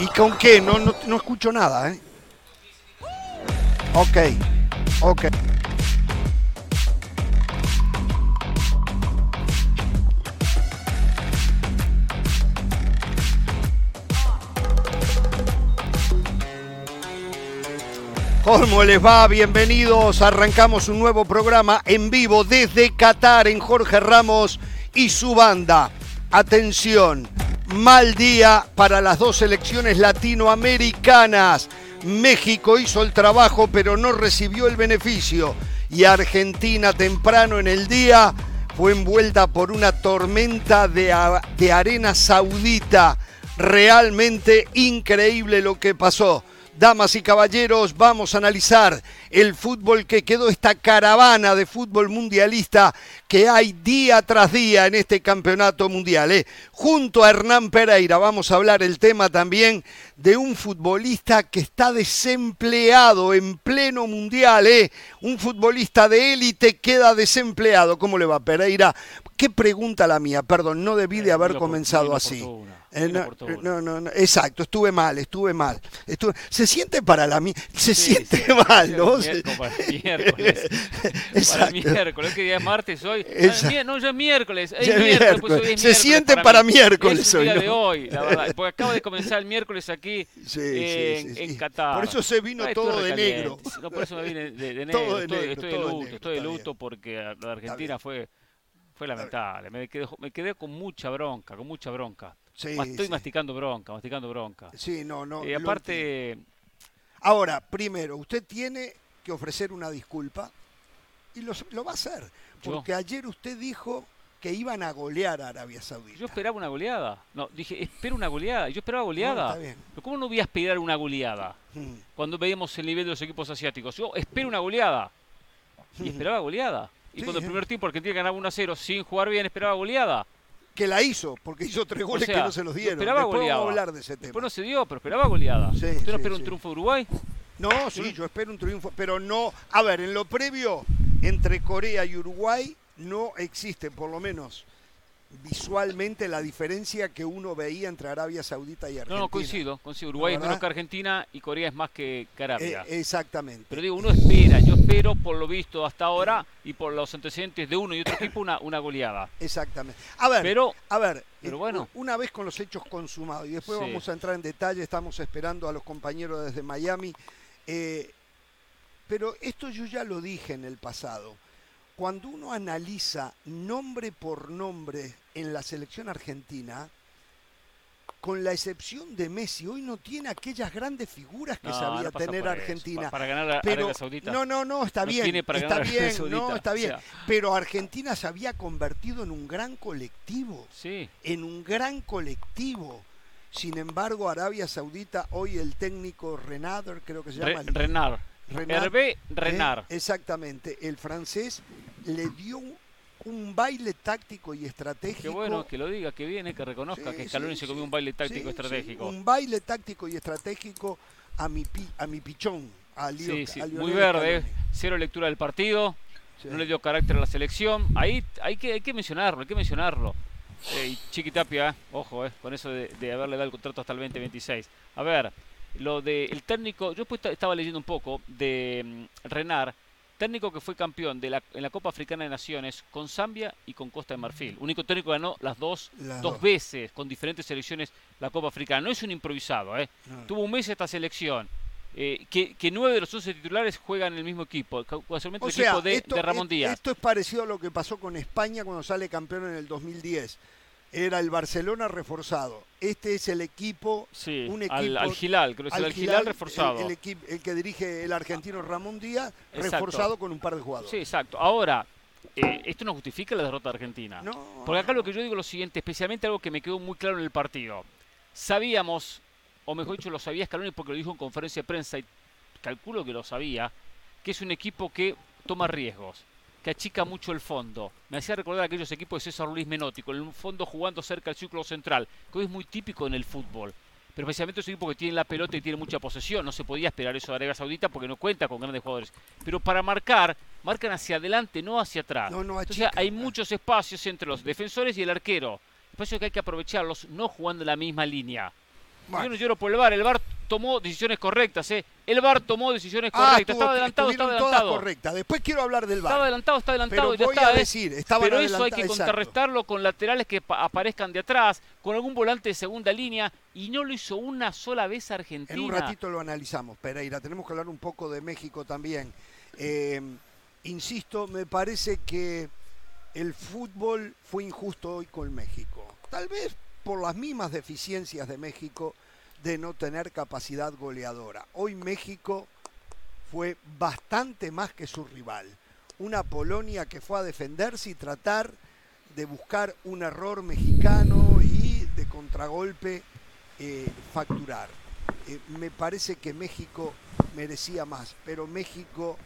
¿Y con qué? No, no, no escucho nada, ¿eh? Ok, ok. ¿Cómo les va? Bienvenidos. Arrancamos un nuevo programa en vivo desde Qatar en Jorge Ramos y su banda. Atención, mal día para las dos selecciones latinoamericanas. México hizo el trabajo pero no recibió el beneficio y Argentina temprano en el día fue envuelta por una tormenta de, de arena saudita. Realmente increíble lo que pasó. Damas y caballeros, vamos a analizar el fútbol que quedó, esta caravana de fútbol mundialista que hay día tras día en este campeonato mundial. ¿eh? Junto a Hernán Pereira vamos a hablar el tema también de un futbolista que está desempleado en pleno mundial. ¿eh? Un futbolista de élite queda desempleado. ¿Cómo le va Pereira? ¿Qué pregunta la mía? Perdón, no debí de haber comenzado así. Eh, no, no, no, exacto, estuve mal, estuve mal. Estuve, se siente para la se sí, siente sí, mal, ¿no? Para el miércoles. para el miércoles, que día es martes hoy. Ah, no, ya es miércoles. Es miércoles, miércoles. Pues, se siente para, para miércoles es hoy. día ¿no? de hoy, la verdad. Porque acaba de comenzar el miércoles aquí sí, en, en, Qatar. Por eso se vino todo de negro. No, por eso me vine de, de negro. Todo de estoy, negro, estoy todo de luto, negro, estoy de luto porque la Argentina fue fue lamentable. Me quedé, me quedé con mucha bronca, con mucha bronca. Sí, Estoy sí. masticando bronca, masticando bronca. Sí, no, no. Y lo aparte, Ahora, primero, usted tiene que ofrecer una disculpa y lo, lo va a hacer. Yo. Porque ayer usted dijo que iban a golear a Arabia Saudita. yo esperaba una goleada. No, dije, espero una goleada. Yo esperaba goleada. está bien. Pero ¿cómo no voy a esperar una goleada? Mm. Cuando veíamos el nivel de los equipos asiáticos. Yo espero una goleada. Y esperaba goleada. Y Sí, cuando el primer tiempo Argentina ganaba 1 a 0 sin jugar bien, esperaba goleada. Que la hizo, porque hizo tres goles sea, que no se los dieron. esperaba Después goleada. vamos a hablar de ese tema. Después no se dio, pero esperaba goleada. Sí, ¿Usted no espera un triunfo de Uruguay? No, sí, yo espero un triunfo, pero no. A ver, en lo previo, entre Corea y Uruguay no existe, por lo menos visualmente, la diferencia que uno veía entre Arabia Saudita y Argentina. No, no, coincido. coincido. Uruguay es menos que Argentina y Corea es más que, que Arabia. Eh, exactamente. Pero digo, uno espera, yo espero por lo visto hasta ahora y por los antecedentes de uno y otro equipo una, una goleada. Exactamente. A ver, Pero, a ver, pero eh, bueno. una vez con los hechos consumados, y después Sí. vamos a entrar en detalle, estamos esperando a los compañeros desde Miami, eh, pero esto yo ya lo dije en el pasado. Cuando uno analiza nombre por nombre en la selección argentina, con la excepción de Messi, hoy no tiene aquellas grandes figuras que no, sabía no tener eso. Argentina. Pa- para ganar a Pero, Arabia Saudita. no, no, no, está No bien, tiene para está ganar bien, no, Saudita, está o bien. sea. Pero Argentina se había convertido en un gran colectivo Sí, en un gran colectivo. Sin embargo, Arabia Saudita, hoy el técnico Renader, creo que se Re- llama. el- Renard. Renard, Hervé ¿eh? Renard. exactamente, el francés le dio un, baile táctico y estratégico. Qué bueno que lo diga, que viene, que reconozca Sí, que Scaloni sí, se comió sí, un baile táctico estratégico. un baile táctico y estratégico a mi, pi- a mi pichón. A Leo- Sí, sí, a muy verde, eh. Scaloni. cero lectura del partido, no le dio carácter a la selección. Ahí hay que, hay que mencionarlo, hay que mencionarlo. Eh, y Chiqui Tapia, eh, ojo, eh, con eso de, de haberle dado el contrato hasta el 2026. A ver, lo del técnico, yo pues estaba leyendo un poco de mm, Renard, técnico que fue campeón de la, en la Copa Africana de Naciones con Zambia y con Costa de Marfil. Único técnico que ganó las dos, Las dos dos. veces con diferentes selecciones la Copa Africana. No es un improvisado, ¿eh? No. Tuvo un mes esta selección. eh, que, que nueve de los 11 titulares juegan en el mismo equipo, ca- casualmente el sea, equipo de, esto, de Ramón es- Díaz. esto es parecido a lo que pasó con España cuando sale campeón en el 2010. Era el Barcelona reforzado. Este es el equipo, Sí, un equipo- al Gilal, creo que es el Al Gilal Gilal, reforzado. El, el equipo- el que dirige el argentino Ramón Díaz, Exacto. reforzado con un par de jugadores. Sí, exacto. Ahora, eh, esto no justifica la derrota de Argentina. No, Porque acá lo que yo digo es lo siguiente, especialmente algo que me quedó muy claro en el partido. Sabíamos, o mejor dicho, lo sabía Scaloni porque lo dijo en conferencia de prensa y calculo que lo sabía, que es un equipo que toma riesgos, que achica mucho el fondo. Me hacía recordar aquellos equipos de César Luis Menotti, con el fondo jugando cerca del círculo central, que hoy es muy típico en el fútbol. Pero especialmente ese equipo que tiene la pelota y tiene mucha posesión. No se podía esperar eso de Arabia Saudita porque no cuenta con grandes jugadores. Pero para marcar, marcan hacia adelante, no hacia atrás. No, no, Entonces achican, hay muchos espacios entre los defensores y el arquero. Espacios que hay que aprovecharlos, no jugando en la misma línea. Yo no lloro por el VAR, el VAR tomó decisiones correctas, ¿eh? El VAR tomó decisiones Ah, correctas, estuvo- estaba adelantado, estaba adelantado. todas correctas. Después quiero hablar del VAR. Estaba adelantado, está adelantado Pero y ya voy está. a ¿eh? decir, estaban Pero eso hay que exacto. contrarrestarlo con laterales que pa- aparezcan de atrás, con algún volante de segunda línea, y no lo hizo una sola vez Argentina. En un ratito lo analizamos, Pereira. Tenemos que hablar un poco de México también. Eh, insisto, me parece que el fútbol fue injusto hoy con México. Tal vez por las mismas deficiencias de México de no tener capacidad goleadora. Hoy México fue bastante más que su rival. Una Polonia que fue a defenderse y tratar de buscar un error mexicano y de contragolpe eh, facturar. Eh, me parece que México merecía más, pero México,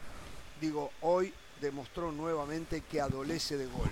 digo, hoy demostró nuevamente que adolece de gol.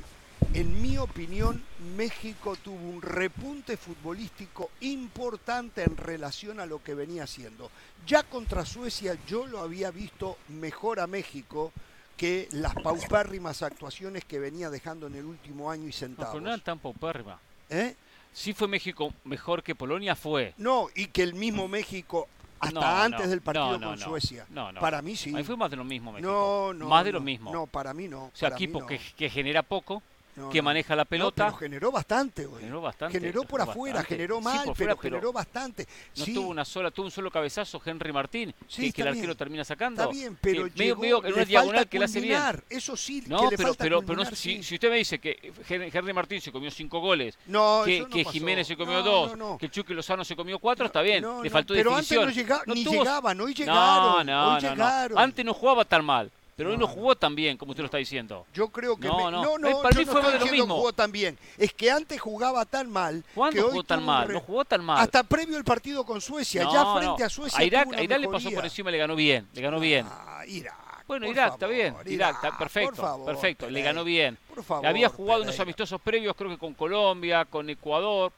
En mi opinión, México tuvo un repunte futbolístico importante en relación a lo que venía haciendo. Ya contra Suecia yo lo había visto mejor a México que las paupérrimas actuaciones que venía dejando en el último año y No, pero no eran tan paupérrimas. ¿Eh? Sí fue México mejor que Polonia, fue. No, y que el mismo México, hasta No, antes no, del partido no, no, con no. Suecia. No, no. Para mí sí. Ahí fue más de lo mismo México. No, no. Más de no, lo mismo. No, para mí no. o sea, equipo no. que, que genera poco, No, que no. maneja la No, pelota. pero generó bastante hoy. Generó bastante. Generó por afuera, bastante. generó mal, fuera, pero generó bastante. No sí, tuvo una sola, tuvo un solo cabezazo Henry Martín, Sí, que, el arquero bien. termina sacando. está bien, pero que medio, llegó, medio en le una diagonal que le hace bien. culminar, Eso sí, No, que pero, pero, pero no, culminar, si, sí. si usted me dice que Hen- Henry Martín se comió cinco goles, No, que, que. Jiménez se comió dos, que el Chucky Lozano se comió cuatro, está bien, le faltó pero definición. antes no llegaban, hoy No, llegaron, no, no, no. Antes no jugaba tan mal, pero hoy No, no no. jugó tan bien, como usted lo está diciendo. Yo creo que No, me- no. no, no, para mí fue de lo mismo. jugó tan bien. Es que antes jugaba tan mal ¿Cuándo que hoy jugó tan mal? re- No jugó tan mal. Hasta previo el partido con Suecia, ya frente a Suecia. A Irak, a Irak le pasó por encima, le ganó bien, le ganó bien. Ah, Irak. Bueno, Irak, está bien. Irak, está por perfecto, favor, perfecto. Le ganó bien. Por favor, Había jugado unos amistosos previos, creo que con Colombia, con Ecuador.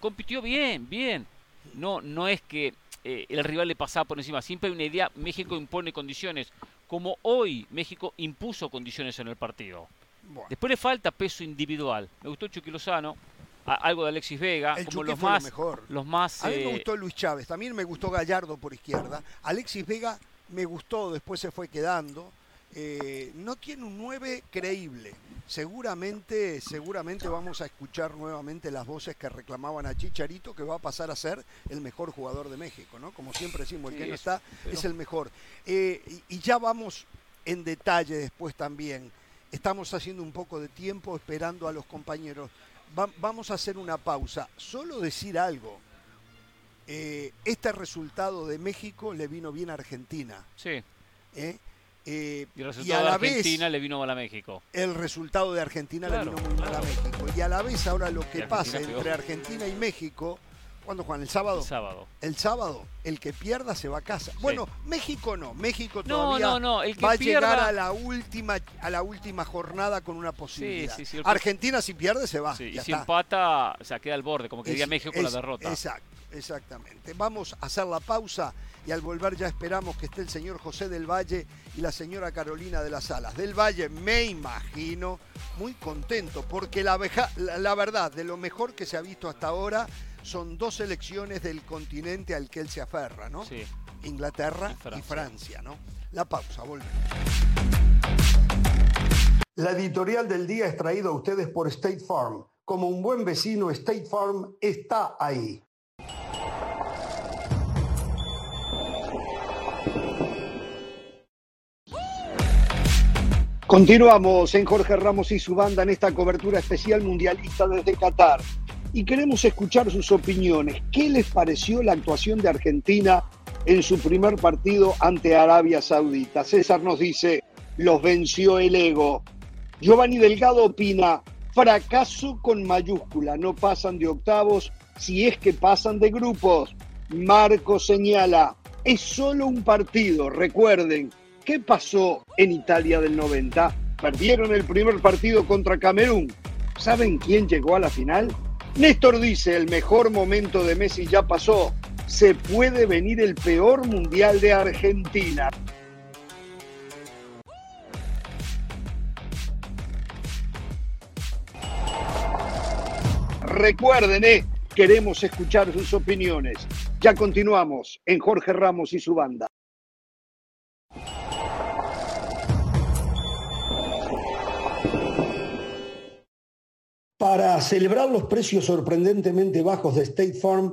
Compitió bien, bien. No, no es que eh, el rival le pasaba por encima. Siempre hay una idea, México impone condiciones. Como hoy México impuso condiciones en el partido. Bueno, Después le falta peso individual. Me gustó Chucky Lozano, a- algo de Alexis Vega, el como los lo más, mejor. los más. A mí me eh, gustó Luis Chávez, también me gustó Gallardo por izquierda. Alexis Vega me gustó, después se fue quedando. Eh, no tiene un 9 creíble. Seguramente, seguramente vamos a escuchar nuevamente las voces que reclamaban a Chicharito, que va a pasar a ser el mejor jugador de México, ¿no? Como siempre decimos, el que Sí, no está pero- es el mejor. Eh, y, y ya vamos en detalle después también. Estamos haciendo un poco de tiempo esperando a los compañeros. Va- vamos a hacer una pausa. Solo decir algo. Eh, este resultado de México le vino bien a Argentina. Sí, ¿eh? Eh, y el y resultado a de la Argentina vez le vino mal a México. el resultado de Argentina Claro, le vino muy mal a. México. Y a la vez ahora lo que Argentina pasa pegó. entre Argentina y México, ¿cuándo Juan? ¿El sábado? El sábado. El sábado, el que pierda se va a casa. Bueno, México no, México No, todavía no, no, el que va a llegar a la última a la última jornada con una posibilidad. sí, sí, Argentina si pierde se va. Sí, y si está. empata, o sea, queda al borde, como que diría México con la derrota. Exacto, exactamente. Vamos a hacer la pausa y al volver ya esperamos que esté el señor José del Valle y la señora Carolina de las Alas. Del Valle, me imagino, muy contento porque la, veja- la, la verdad, de lo mejor que se ha visto hasta ahora son dos selecciones del continente al que él se aferra, ¿no? Sí. Inglaterra Y. Francia, ¿no? La pausa, volvemos. La editorial del día es traída a ustedes por State Farm. Como un buen vecino, State Farm está ahí. Continuamos en Jorge Ramos y su banda en esta cobertura especial mundialista desde Qatar. Y queremos escuchar sus opiniones. ¿Qué les pareció la actuación de Argentina en su primer partido ante Arabia Saudita? César nos dice, los venció el ego. Giovanni Delgado opina, fracaso con mayúscula, no pasan de octavos si es que pasan de grupos. Marco señala, es solo un partido, recuerden, ¿qué pasó en Italia del 90? Perdieron el primer partido contra Camerún. ¿Saben quién llegó a la final? Néstor dice, el mejor momento de Messi ya pasó. Se puede venir el peor mundial de Argentina. Recuerden, eh, queremos escuchar sus opiniones. Ya continuamos en Jorge Ramos y su banda. Para celebrar los precios sorprendentemente bajos de State Farm,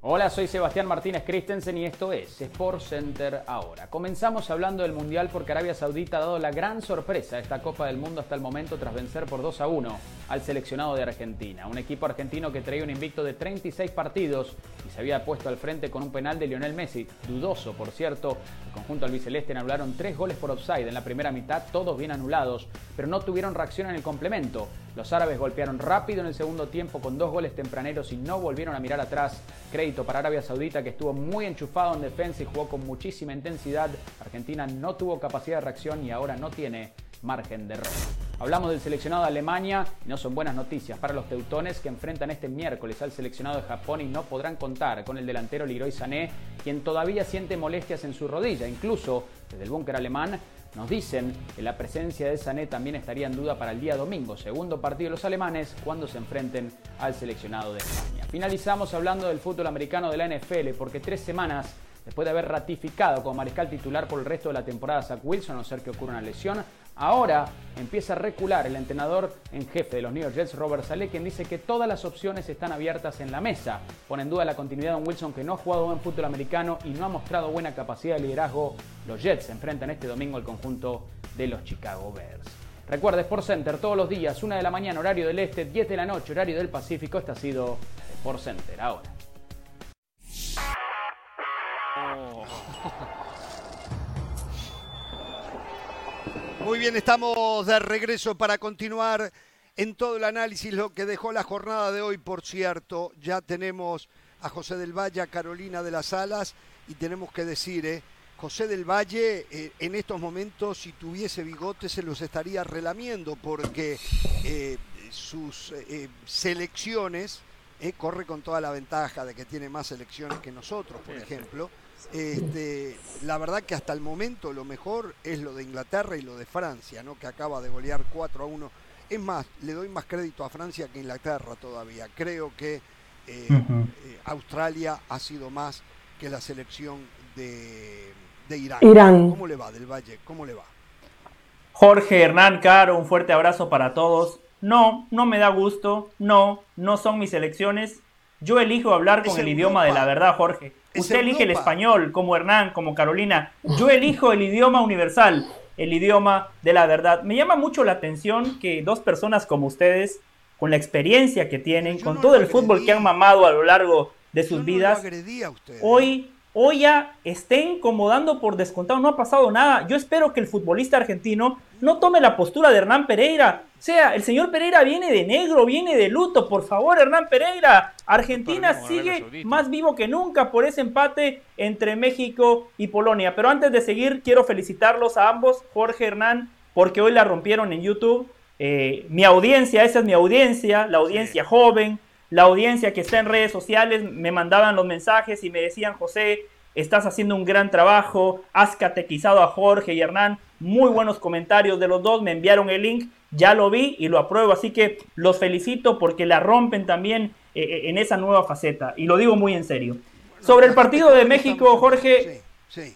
Hola, soy Sebastián Martínez Christensen y esto es Sport Center ahora. Comenzamos hablando del Mundial porque Arabia Saudita ha dado la gran sorpresa a esta Copa del Mundo hasta el momento tras vencer por 2 a 1 al seleccionado de Argentina. Un equipo argentino que traía un invicto de 36 partidos y se había puesto al frente con un penal de Lionel Messi, dudoso por cierto. El conjunto albiceleste anularon tres goles por offside en la primera mitad, todos bien anulados, pero no tuvieron reacción en el complemento. Los árabes golpearon rápido en el segundo tiempo con dos goles tempraneros y no volvieron a mirar atrás. Crédito para Arabia Saudita que estuvo muy enchufado en defensa y jugó con muchísima intensidad. Argentina no tuvo capacidad de reacción y ahora no tiene margen de error. Hablamos del seleccionado de Alemania y no son buenas noticias para los teutones que enfrentan este miércoles al seleccionado de Japón y no podrán contar con el delantero Leroy Sané, quien todavía siente molestias en su rodilla. Incluso desde el búnker alemán nos dicen que la presencia de Sané también estaría en duda para el día domingo, segundo partido de los alemanes, cuando se enfrenten al seleccionado de España. Finalizamos hablando del fútbol americano de la NFL, porque tres semanas después de haber ratificado como mariscal titular por el resto de la temporada Zach Wilson, a no ser que ocurra una lesión, Ahora empieza a recular el entrenador en jefe de los New York Jets, Robert Saleh, quien dice que todas las opciones están abiertas en la mesa. Pone en duda la continuidad de un Wilson que no ha jugado buen fútbol americano y no ha mostrado buena capacidad de liderazgo. Los Jets se enfrentan este domingo al conjunto de los Chicago Bears. Recuerda Sport Center todos los días, 1 de la mañana, horario del este, 10 de la noche, horario del Pacífico. Este ha sido Sport Center ahora. Oh. Muy bien, estamos de regreso para continuar en todo el análisis, lo que dejó la jornada de hoy, por cierto. Ya tenemos a José del Valle, a Carolina de las Alas, y tenemos que decir, eh, José del Valle eh, en estos momentos, si tuviese bigote, se los estaría relamiendo, porque eh, sus selecciones corre con toda la ventaja de que tiene más selecciones que nosotros, por ejemplo. Este, la verdad que hasta el momento lo mejor es lo de Inglaterra y lo de Francia, ¿no? que acaba de golear 4 a 1. Es más, le doy más crédito a Francia que a Inglaterra todavía. Creo que eh, eh, Australia ha sido más que la selección de, Irán. Irán. ¿Cómo le va del Valle? ¿Cómo le va? Jorge Hernán Caro, un fuerte abrazo para todos. No, no me da gusto. No, no son mis elecciones. Yo elijo hablar con el idioma de la verdad, Jorge. Usted elige el español, como Hernán, como Carolina. Yo elijo el idioma universal, el idioma de la verdad. Me llama mucho la atención que dos personas como ustedes, con la experiencia que tienen, con todo el fútbol que han mamado a lo largo de sus vidas, hoy hoy ya estén como dando por descontado, no ha pasado nada. Yo espero que el futbolista argentino no tome la postura de Hernán Pereira. O sea, el señor Pereira viene de negro, viene de luto. Por favor, Hernán Pereira. Argentina sigue más vivo que nunca por ese empate entre México y Polonia. Pero antes de seguir, quiero felicitarlos a ambos, Jorge Hernán, porque hoy la rompieron en YouTube. Eh, mi audiencia, esa es mi audiencia, la audiencia joven, la audiencia que está en redes sociales me mandaban los mensajes y me decían, José, estás haciendo un gran trabajo, has catequizado a Jorge y Hernán, muy buenos comentarios de los dos, me enviaron el link, ya lo vi y lo apruebo, así que los felicito porque la rompen también eh, eh, en esa nueva faceta, y lo digo muy en serio. Sobre el partido de México, Jorge,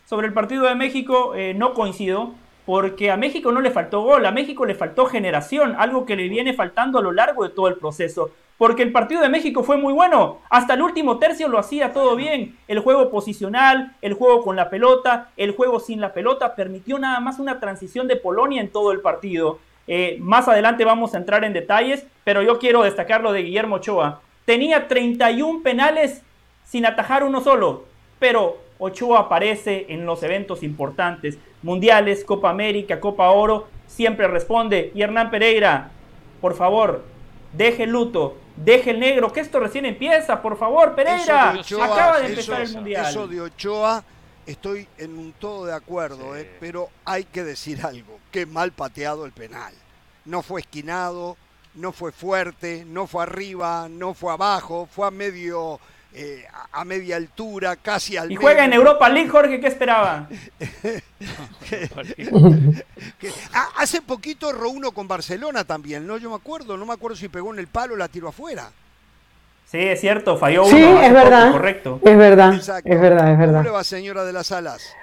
sobre el partido de México eh, no coincido, porque a México no le faltó gol, a México le faltó generación, algo que le viene faltando a lo largo de todo el proceso porque el partido de México fue muy bueno. Hasta el último tercio lo hacía todo bien. El juego posicional, el juego con la pelota, el juego sin la pelota, permitió nada más una transición de Polonia en todo el partido. Eh, más adelante vamos a entrar en detalles, pero yo quiero destacar lo de Guillermo Ochoa. Tenía 31 penales sin atajar uno solo, pero Ochoa aparece en los eventos importantes, mundiales, Copa América, Copa Oro, siempre responde. Y Hernán Pereira, por favor, deje luto, deje el negro, que esto recién empieza, por favor, Pereira. acaba de empezar el mundial. Eso de Ochoa, estoy en un todo de acuerdo, eh, pero hay que decir algo, qué mal pateado el penal. no fue esquinado, no fue fuerte, no fue arriba, no fue abajo, fue a medio eh, a media altura, casi al Y juega en Europa League, Jorge, ¿qué esperaba? Hace poquito erró uno con Barcelona también, ¿no? Yo me acuerdo, no me acuerdo si pegó en el palo o la tiró afuera. Sí, es cierto, falló sí, uno. es verdad. correcto. Es verdad, Exacto. es verdad, es verdad. ¿Cómo le va, señora de las alas?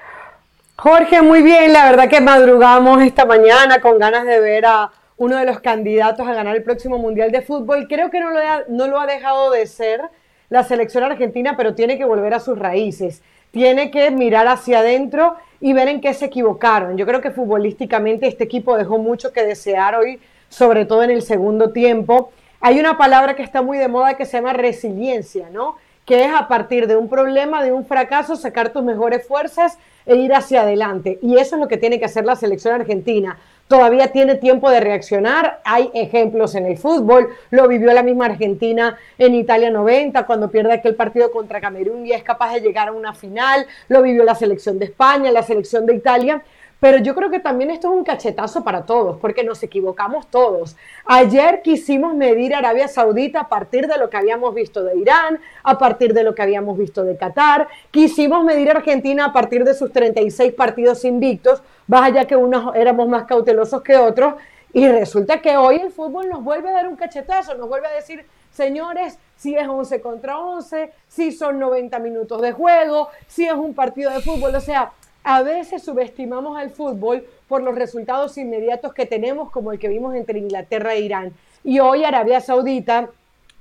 Jorge, muy bien, la verdad que madrugamos esta mañana con ganas de ver a uno de los candidatos a ganar el próximo Mundial de Fútbol. Creo que no lo ha, no lo ha dejado de ser la selección argentina, pero tiene que volver a sus raíces. Tiene que mirar hacia adentro y ver en qué se equivocaron. Yo creo que futbolísticamente este equipo dejó mucho que desear hoy, sobre todo en el segundo tiempo. Hay una palabra que está muy de moda que se llama resiliencia, ¿no? Que es a partir de un problema, de un fracaso, sacar tus mejores fuerzas e ir hacia adelante. Y eso es lo que tiene que hacer la selección argentina. Todavía tiene tiempo de reaccionar. Hay ejemplos en el fútbol. Lo vivió la misma Argentina en Italia 90, cuando pierde aquel partido contra Camerún y es capaz de llegar a una final. Lo vivió la selección de España, la selección de Italia. Pero yo creo que también esto es un cachetazo para todos, porque nos equivocamos todos. Ayer quisimos medir Arabia Saudita a partir de lo que habíamos visto de Irán, a partir de lo que habíamos visto de Qatar. Quisimos medir a Argentina a partir de sus 36 partidos invictos, vaya que unos éramos más cautelosos que otros. Y resulta que hoy el fútbol nos vuelve a dar un cachetazo, nos vuelve a decir, señores, si es 11 contra 11, si son 90 minutos de juego, si es un partido de fútbol, o sea, a veces subestimamos al fútbol por los resultados inmediatos que tenemos, como el que vimos entre Inglaterra e Irán. Y hoy Arabia Saudita,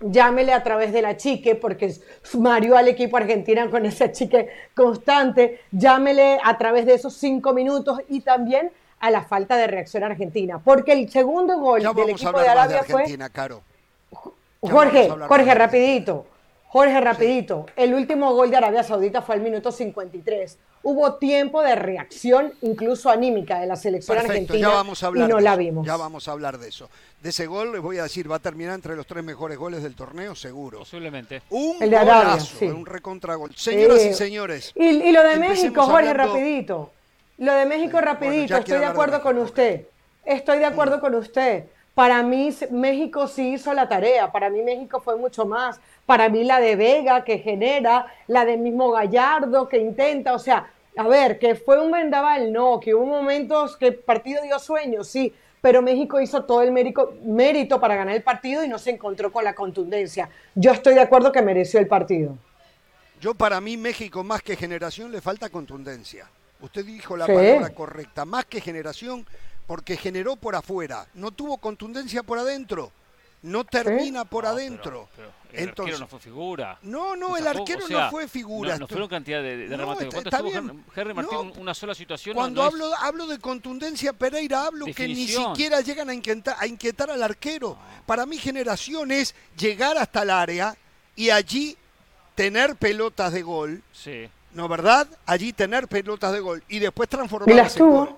llámele a través de la chique, porque mareó al equipo argentino con esa chique constante, llámele a través de esos cinco minutos y también a la falta de reacción argentina, porque el segundo gol del equipo de más de Arabia fue Caro. Jorge, Jorge, rapidito. Jorge, rapidito. El último gol de Arabia Saudita fue al minuto 53. Hubo tiempo de reacción, incluso anímica, de la selección Perfecto, argentina ya vamos a hablar y no la vimos. Ya vamos a hablar de eso. De ese gol les voy a decir, va a terminar entre los tres mejores goles del torneo, seguro. Posiblemente. Un El de Arabia, golazo, sí. un recontragol. Señoras y señores, Y, y lo de México, Jorge, hablando- rapidito. Lo de México, rapidito. bueno, Estoy de acuerdo con México, usted. Estoy de acuerdo con usted. Para mí, México sí hizo la tarea. Para mí, México fue mucho más. Para mí, la de Vega, que genera, la del mismo Gallardo, que intenta. O sea, a ver, que fue un vendaval, no. Que hubo momentos que el partido dio sueño, sí. Pero México hizo todo el mérito, mérito para ganar el partido y no se encontró con la contundencia. Yo estoy de acuerdo que mereció el partido. yo para mí México más que generación le falta contundencia. Usted dijo la Sí. palabra correcta, más que generación porque generó por afuera, no tuvo contundencia por adentro, no termina por No, adentro. pero- pero el Entonces, arquero no fue figura. no, no, el Tampoco, arquero o sea, no fue figura. No, no fueron cantidad de, de No, remates. está- ¿Cuánto está estuvo bien. Henry- Martín? No. Una sola situación. Cuando no es- hablo, hablo de contundencia Pereira, hablo que ni siquiera llegan a inquietar, a inquietar al arquero. Para mí generación es llegar hasta el área y allí tener pelotas de gol, Sí. ¿no verdad? Allí tener pelotas de gol y después Y las transformarlas en gol.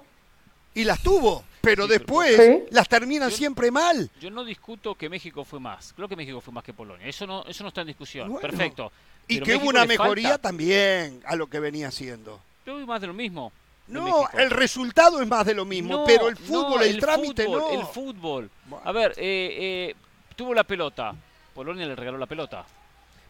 Y las tuvo, pero Sí, después Sí. las terminan Yo- siempre mal. Yo no discuto que México fue más. Creo que México fue más que Polonia. Eso no, eso no está en discusión. Bueno. Perfecto. Y Pero que hubo una mejoría falta. también a lo que venía haciendo. Yo vi más de lo mismo. No, el resultado es más de lo mismo, No, pero el fútbol, no, el, trámite fútbol, no. El fútbol. A ver, eh, eh, tuvo la pelota. Polonia le regaló la pelota.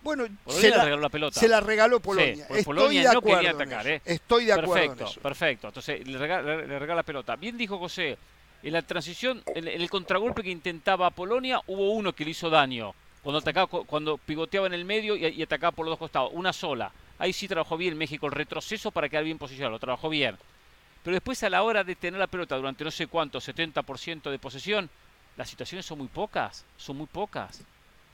Bueno, Polonia se la, regaló la pelota. se la regaló Polonia. Sí, porque Estoy Polonia de no acuerdo quería atacar. ¿eh? Estoy de acuerdo perfecto, en eso. perfecto. Entonces le regala, le regala la pelota. Bien dijo José, en la transición, en el contragolpe que intentaba Polonia, hubo uno que le hizo daño. Cuando atacaba, cu- cuando pivoteaba en el medio y, y atacaba por los dos costados. Una sola. Ahí sí trabajó bien México el retroceso para quedar bien posicionado. Lo trabajó bien. Pero después a la hora de tener la pelota durante no sé cuánto, 70% de posesión, las situaciones son muy pocas. Son muy pocas.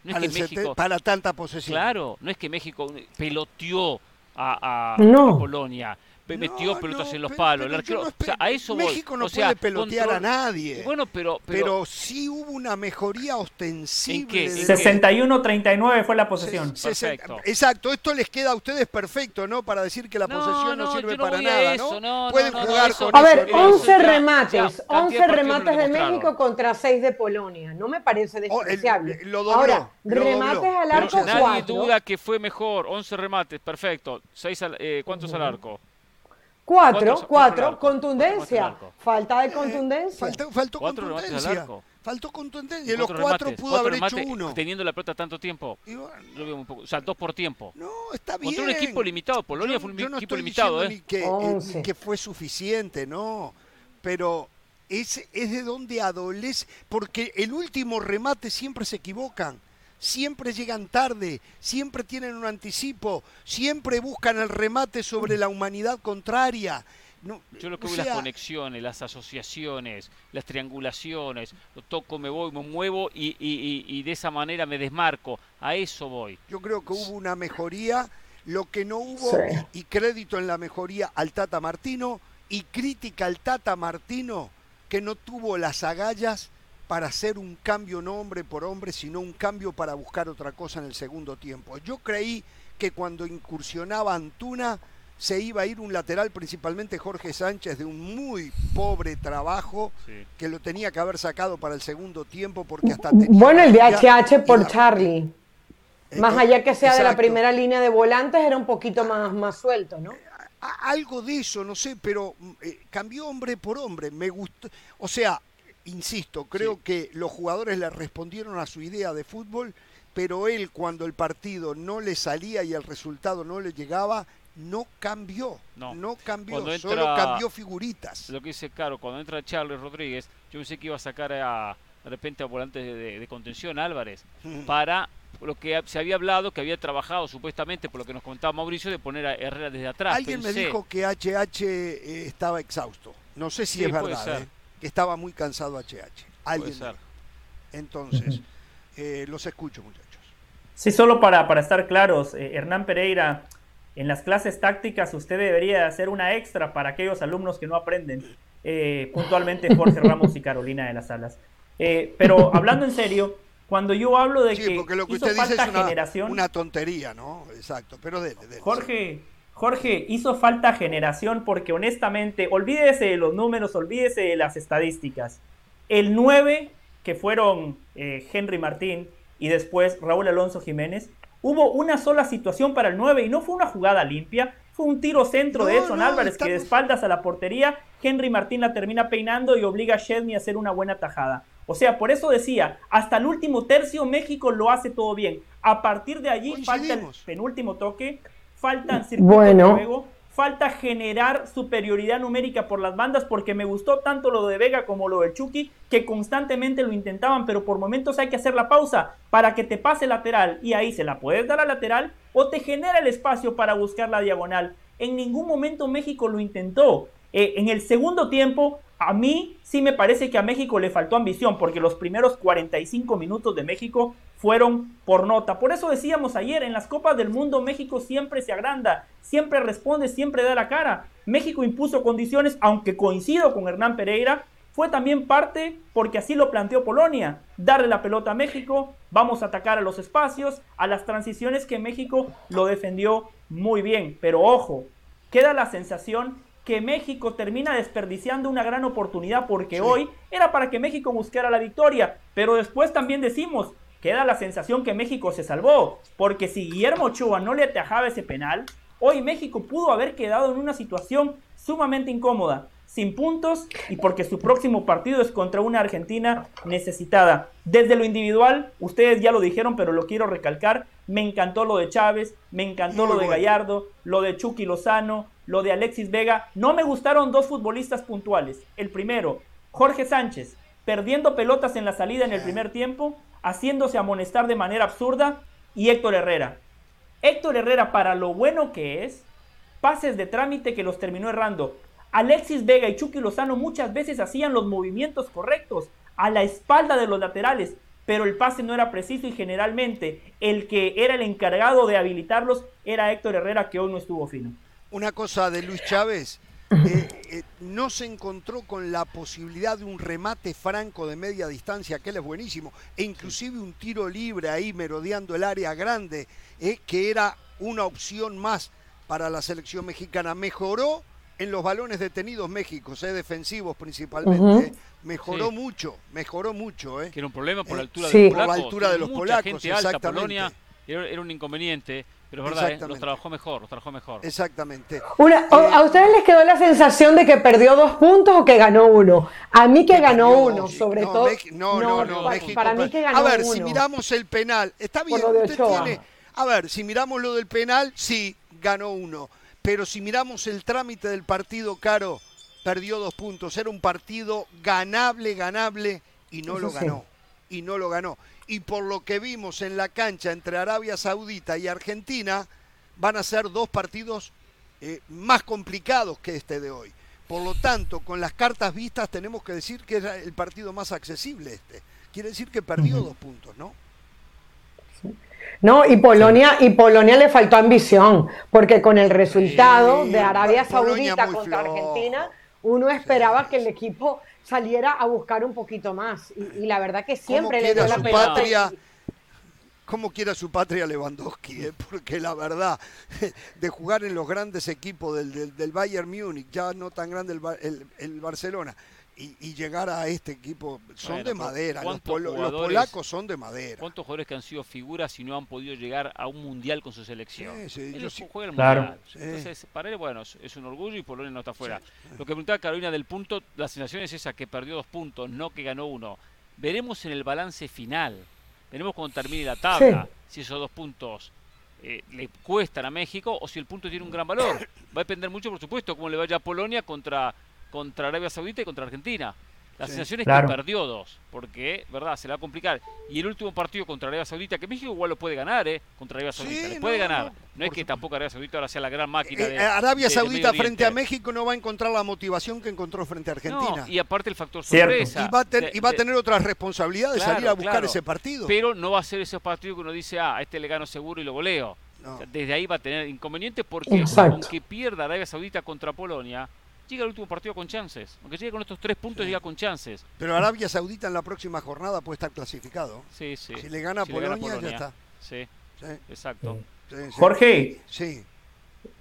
No es para, que México... para tanta posesión. Claro, no es que México peloteó a, a- No. a Polonia, metió No, pelotas no, en los palos. pero el arquero, no o sea, a eso voy. México no O sea, puede pelotear a control- nadie. Bueno, pero, pero, pero, sí hubo una mejoría ostensible. de- ¿En qué? 61-39 fue la posesión. Se- se- Perfecto. Exacto, esto les queda a ustedes perfecto, ¿no? Para decir que la posesión no, no, sirve para voy a nada, eso, ¿no? no, Pueden no, no, jugar eso- con A ver, Eso, 11 ya- remates, ya, cantidad de 11 partidos remates lo de. México contra 6 de Polonia. No me parece Oh, el- despreciable. lo dobló, Ahora, lo remates dobló. al arco nadie 4. duda que fue mejor. 11 remates, perfecto. Seis al- eh, ¿Cuántos al arco? Cuatro, cuatro, contundencia. Falta de Eh, contundencia. faltó faltó Cuatro contundencia. arco. Faltó contundencia. Y los Cuatro remates, pudo cuatro haber hecho uno. Teniendo la pelota tanto tiempo. Bueno, Yo veo un poco, o sea, dos por tiempo. no, está bien. Contra un equipo limitado. Polonia Yo- fue un yo no equipo estoy limitado, ¿eh? ni que, eh, que fue suficiente, no. Pero es, es de donde adolece. Porque el último remate siempre se equivocan. Siempre llegan tarde, siempre tienen un anticipo, siempre buscan el remate sobre la humanidad contraria. No, Yo lo que veo las sea, conexiones, las asociaciones, las triangulaciones, lo toco, me voy, me muevo y, y- y- y de esa manera me desmarco. A eso voy. Yo creo que hubo una mejoría, lo que no hubo, Sí. y, y crédito en la mejoría al Tata Martino, y crítica al Tata Martino, que no tuvo las agallas para hacer un cambio no hombre por hombre, sino un cambio para buscar otra cosa en el segundo tiempo. Yo creí que cuando incursionaba Antuna se iba a ir un lateral, principalmente Jorge Sánchez, de un muy pobre trabajo, Sí. que lo tenía que haber sacado para el segundo tiempo porque hasta tenía Bueno, el de velocidad HH y por la- Charlie. Eh, Más eh, allá que sea de la primera línea de volantes, era un poquito más, más suelto, ¿no? Algo de eso, no sé, pero mm, eh, cambió hombre por hombre. Me gustó. O sea, insisto, creo Sí. que los jugadores le respondieron a su idea de fútbol, pero él, cuando el partido no le salía y el resultado no le llegaba, no cambió. No. No, cambió, Cuando solo entra- cambió figuritas. Lo que dice Caro, cuando entra Charles Rodríguez, yo pensé que iba a sacar a, de repente a volantes de, de- de contención Álvarez Mm. para lo que se había hablado, que había trabajado supuestamente, por lo que nos contaba Mauricio, de poner a Herrera desde atrás. Alguien me dijo que HH eh, estaba exhausto. No sé si Sí, es verdad, eh, que estaba muy cansado HH. Alguien. Entonces, eh, los escucho, muchachos. Sí, solo para, para estar claros, eh, Hernán Pereira, en las clases tácticas usted debería hacer una extra para aquellos alumnos que no aprenden, eh, puntualmente Jorge Ramos y Carolina de las Alas. Eh, pero hablando en serio, cuando yo hablo de Sí, que porque lo que hizo usted dice falta es una, generación, una tontería, ¿no? Exacto, pero dele, dele. Jorge, Jorge, hizo falta generación porque honestamente, olvídese de los números, olvídese de las estadísticas. El 9, que fueron eh, Henry Martín y después Raúl Alonso Jiménez, hubo una sola situación para el 9 y no fue una jugada limpia, fue un tiro centro de Edson no, Álvarez que de espaldas a la portería, Henry Martín la termina peinando y obliga a Chesney a hacer una buena tajada. O sea, por eso decía, hasta el último tercio México lo hace todo bien. A partir de allí falta el penúltimo toque, faltan circuitos Bueno. de juego, falta generar superioridad numérica por las bandas, porque me gustó tanto lo de Vega como lo del Chucky, que constantemente lo intentaban, pero por momentos hay que hacer la pausa para que te pase lateral, y ahí se la puedes dar a lateral, o te genera el espacio para buscar la diagonal. En ningún momento México lo intentó. Eh, en el segundo tiempo, a mí sí me parece que a México le faltó ambición, porque los primeros 45 minutos de México fueron por nota. Por eso decíamos ayer, en las Copas del Mundo México siempre se agranda, siempre responde, siempre da la cara. México impuso condiciones, aunque coincido con Hernán Pereira, fue también parte porque así lo planteó Polonia, darle la pelota a México, vamos a atacar a los espacios, a las transiciones que México lo defendió muy bien. Pero ojo, queda la sensación que México termina desperdiciando una gran oportunidad porque Sí. hoy era para que México buscara la victoria, pero después también decimos, queda la sensación que México se salvó, porque si Guillermo Ochoa no le atajaba ese penal, hoy México pudo haber quedado en una situación sumamente incómoda, sin puntos y porque su próximo partido es contra una Argentina necesitada. Desde lo individual, ustedes ya lo dijeron, pero lo quiero recalcar, me encantó lo de Chávez, me encantó Muy lo de. Gallardo, lo de Chucky Lozano, lo de Alexis Vega. No me gustaron dos futbolistas puntuales. El primero, Jorge Sánchez, perdiendo pelotas en la salida en el primer tiempo, haciéndose amonestar de manera absurda, y Héctor Herrera. Héctor Herrera, para lo bueno que es, pases de trámite que los terminó errando. Alexis Vega y Chucky Lozano muchas veces hacían los movimientos correctos a la espalda de los laterales, pero el pase no era preciso y generalmente el que era el encargado de habilitarlos era Héctor Herrera, que hoy no estuvo fino. Una cosa de Luis Chávez, eh, eh, no se encontró con la posibilidad de un remate franco de media distancia, que él es buenísimo, e inclusive un tiro libre ahí merodeando el área grande, eh, que era una opción más para la selección mexicana. Mejoró en los balones detenidos México, eh, defensivos principalmente. Eh. Mejoró Sí. mucho, mejoró mucho. Eh. que era un problema por la altura Sí. de los Por la altura de los mucha polacos, gente alta, exactamente. Polonia era, era un inconveniente. Pero es verdad, ¿eh? los trabajó mejor, los trabajó mejor. Exactamente. Una, ¿A ustedes les quedó la sensación de que perdió dos puntos o que ganó uno? A mí que ganó uno, sobre todo. no, no, no, para, México. Para mí que ganó A ver, uno. si miramos el penal, está bien, usted tiene. A ver, si miramos lo del penal, sí, ganó uno. Pero si miramos el trámite del partido, Caro, perdió dos puntos. Era un partido ganable, ganable, y no lo ganó. Y no lo ganó. Y por lo que vimos en la cancha entre Arabia Saudita y Argentina, van a ser dos partidos eh, más complicados que este de hoy. Por lo tanto, con las cartas vistas tenemos que decir que era el partido más accesible este. Quiere decir que perdió dos puntos, ¿no? No, y Polonia, y Polonia le faltó ambición, porque con el resultado de Arabia Saudita contra Argentina, uno esperaba que el equipo saliera a buscar un poquito más. Y, la verdad que siempre le dio la pelota. Patria, Como quiera su patria Lewandowski, eh? porque la verdad, de jugar en los grandes equipos del, del, Bayern Múnich, ya no tan grande el, el Barcelona, y, llegar a este equipo son de madera. Los, polacos son de madera. ¿Cuántos jugadores que han sido figuras y no han podido llegar a un mundial con su selección? Sí, sí, sí. Entonces, para él, bueno, es un orgullo y Polonia no está fuera. Lo que preguntaba Carolina del punto, la sensación es esa, que perdió dos puntos, no que ganó uno. Veremos en el balance final, veremos cuando termine la tabla, si esos dos puntos eh, le cuestan a México o si el punto tiene un gran valor. Va a depender mucho, por supuesto, cómo le vaya a Polonia contra contra Arabia Saudita y contra Argentina. La sensación es que perdió dos, porque, ¿verdad? Se le va a complicar. Y el último partido contra Arabia Saudita, que México igual lo puede ganar, ¿eh? Contra Arabia Saudita. le puede ganar. No, es que tampoco Arabia Saudita ahora sea la gran máquina eh, de. Eh, Arabia Saudita frente a México no va a encontrar la motivación que encontró frente a Argentina. y aparte el factor sorpresa. Y va, a, va a tener otras responsabilidades de salir a buscar ese partido. Pero no va a ser ese partido que uno dice, ah, este le gano seguro y lo voleo. desde ahí va a tener inconvenientes porque aunque pierda Arabia Saudita contra Polonia, llega el último partido con chances. Aunque llegue con estos tres puntos, llega con chances. Pero Arabia Saudita en la próxima jornada puede estar clasificado. Sí, sí. Si le gana, a Polonia, ya está. Sí, exacto. Jorge. Sí.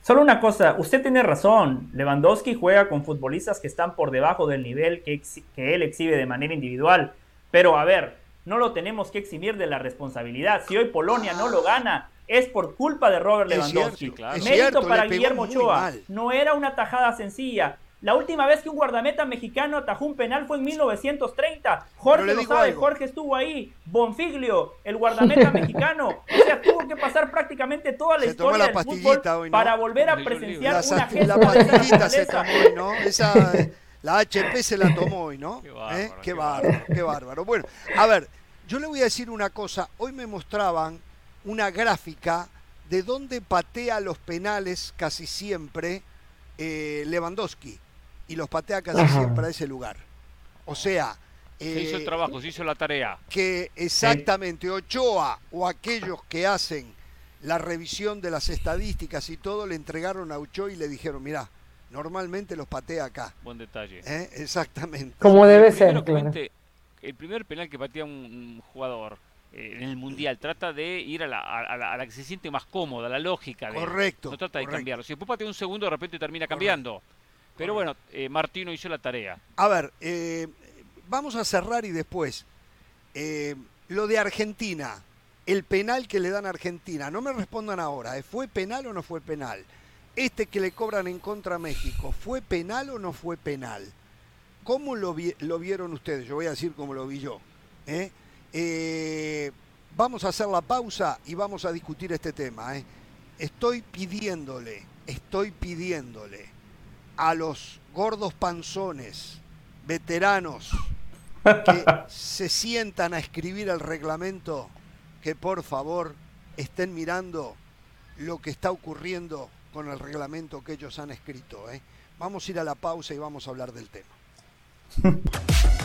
Solo una cosa, usted tiene razón. Lewandowski juega con futbolistas que están por debajo del nivel que, que él exhibe de manera individual. Pero a ver, no lo tenemos que exhibir de la responsabilidad. Si hoy Polonia no lo gana, es por culpa de Robert Lewandowski. Mérito para Guillermo Ochoa. No era una tajada sencilla. La última vez que un guardameta mexicano atajó un penal fue en 1930. Jorge lo sabe, Jorge estuvo ahí. Bonfiglio, el guardameta mexicano. O sea, tuvo que pasar prácticamente toda la historia del fútbol para volver a presenciar una gesta La pastillita se tomó hoy, ¿no? Esa, la HP se la tomó hoy, ¿no? Qué bárbaro, ¿Eh? qué bárbaro, qué bárbaro. Bueno, a ver, yo le voy a decir una cosa. Hoy me mostraban una gráfica de dónde patea los penales casi siempre eh, Lewandowski y los patea casi siempre a ese lugar. O sea... se hizo el eh, trabajo, se hizo la tarea. Que exactamente Ochoa o aquellos que hacen la revisión de las estadísticas y todo le entregaron a Ochoa y le dijeron, mira, normalmente los patea acá. Buen detalle. ¿Eh? Exactamente. Como debe ser. El primer penal que patea un jugador en el mundial, trata de ir a la, que se siente más cómoda, la lógica. De, correcto. No trata de cambiarlo. Si patea un segundo, de repente termina cambiando. Pero bueno, eh, Martino hizo la tarea. A ver, eh, vamos a cerrar y después. Eh, lo de Argentina, el penal que le dan a Argentina, no me respondan ahora, ¿fue penal o no fue penal? Este que le cobran en contra a México, ¿fue penal o no fue penal? ¿Cómo lo, lo vieron ustedes? Yo voy a decir cómo lo vi yo. ¿eh? Eh, vamos a hacer la pausa y vamos a discutir este tema. ¿eh? Estoy pidiéndole, estoy pidiéndole a los gordos panzones, veteranos, que se sientan a escribir el reglamento, que por favor estén mirando lo que está ocurriendo con el reglamento que ellos han escrito. ¿eh? Vamos a ir a la pausa y vamos a hablar del tema.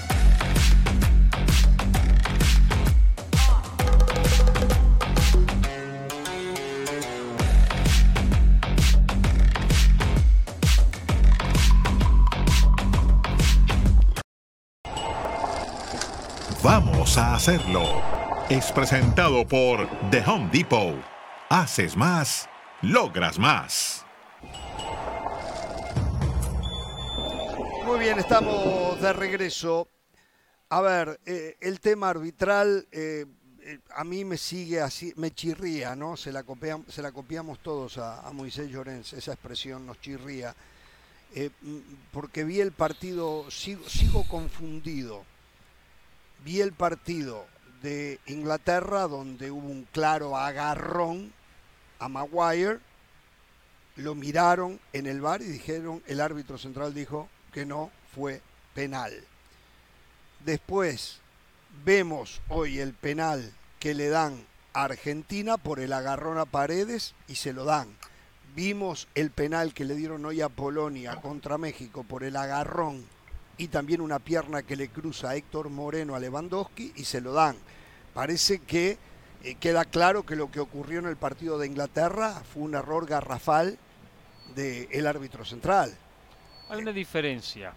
A hacerlo. Es presentado por The Home Depot. Haces más, logras más. Muy bien, estamos de regreso. A ver, eh, el tema arbitral, eh, eh, a mí me sigue así, me chirría, ¿no? Se la, copiamos, todos a, a Moisés Llorens, esa expresión nos chirría. Porque vi el partido, sigo, sigo confundido. Vi el partido de Inglaterra donde hubo un claro agarrón a Maguire, lo miraron en el bar y dijeron, el árbitro central dijo que no fue penal. Después vemos hoy el penal que le dan a Argentina por el agarrón a Paredes y se lo dan. Vimos el penal que le dieron hoy a Polonia contra México por el agarrón y también una pierna que le cruza a Héctor Moreno a Lewandowski y se lo dan. Parece que eh, queda claro que lo que ocurrió en el partido de Inglaterra fue un error garrafal del árbitro central. Hay una diferencia,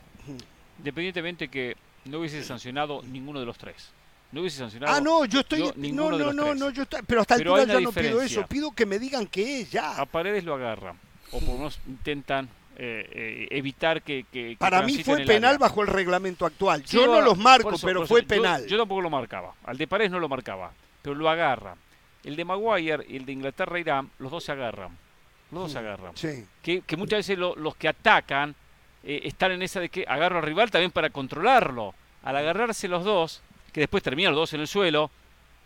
independientemente que no hubiese sancionado ninguno de los tres. No hubiese sancionado. Ah, no, yo estoy. yo- no, no, de los no, tres. no, yo estoy- pero hasta el una ya no pido eso. Pido que me digan que es ya. A Paredes lo agarran, o por lo menos intentan eh, eh, evitar que, que- que Para mí fue penal área. bajo el reglamento actual. Sí, Yo no lo- los marco, eso- pero fue eso, penal. Yo, tampoco lo marcaba. Al de Paredes no lo marcaba, pero lo agarra. El de Maguire y el de Inglaterra-Irán, los dos se agarran. Los dos se agarran. Sí. Que, que muchas veces lo- los que atacan eh, están en esa de que agarro al rival también para controlarlo. Al agarrarse los dos, que después terminan los dos en el suelo,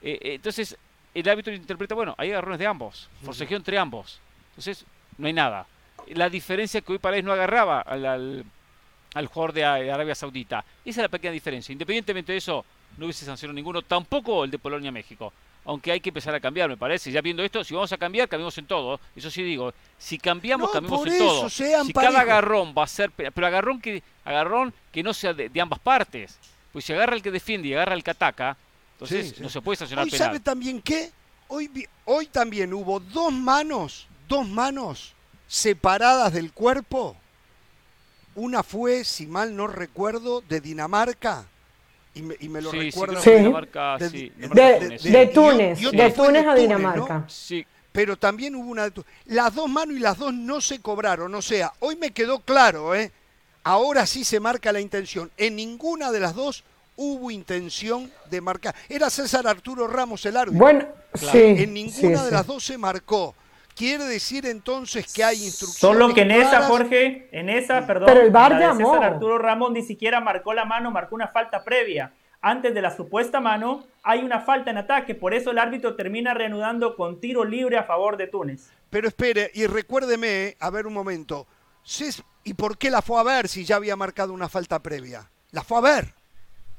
eh, eh, entonces el árbitro interpreta, bueno, hay agarrones de ambos, forcejeo entre ambos. Entonces no hay nada. La diferencia que hoy Paredes no agarraba al, al, al jugador de, Arabia Saudita. Esa es la pequeña diferencia. Independientemente de eso, no hubiese sancionado ninguno, tampoco el de Polonia-México. Aunque hay que empezar a cambiar, me parece. Ya viendo esto, si vamos a cambiar, cambiamos en todo. Eso sí digo, si cambiamos, No, cambiamos en eso, todo. si cada agarrón va a ser, pe- pero agarrón que agarrón que no sea de, de ambas partes. Pues si agarra el que defiende y agarra el que ataca, entonces Sí, sí. no se puede sancionar Hoy penal. sabe también qué? Hoy, hoy también hubo dos manos, dos manos separadas del cuerpo. Una fue, si mal no recuerdo, de Dinamarca. Y me, y me lo sí, recuerdo. Sí. Dinamarca, De- sí, de- Túnez. de- y- Túnez, y de Túnez a Túnez, ¿no? Dinamarca. Sí, pero también hubo una de tu- las dos manos y las dos no se cobraron o sea hoy me quedó claro eh ahora sí se marca la intención en ninguna de las dos hubo intención de marcar era César Arturo Ramos el árbitro Bueno, Claro. sí. en ninguna sí, de sí. las dos se marcó quiere decir entonces que hay instrucciones Solo que en esa. Jorge, en esa, perdón, Pero el de llamó. César Arturo Ramos ni siquiera marcó la mano, marcó una falta previa. Antes de la supuesta mano, hay una falta en ataque, por eso el árbitro termina reanudando con tiro libre a favor de Túnez. pero espere y recuérdeme a ver un momento ¿y por qué la fue a ver si ya había marcado una falta previa? la fue a ver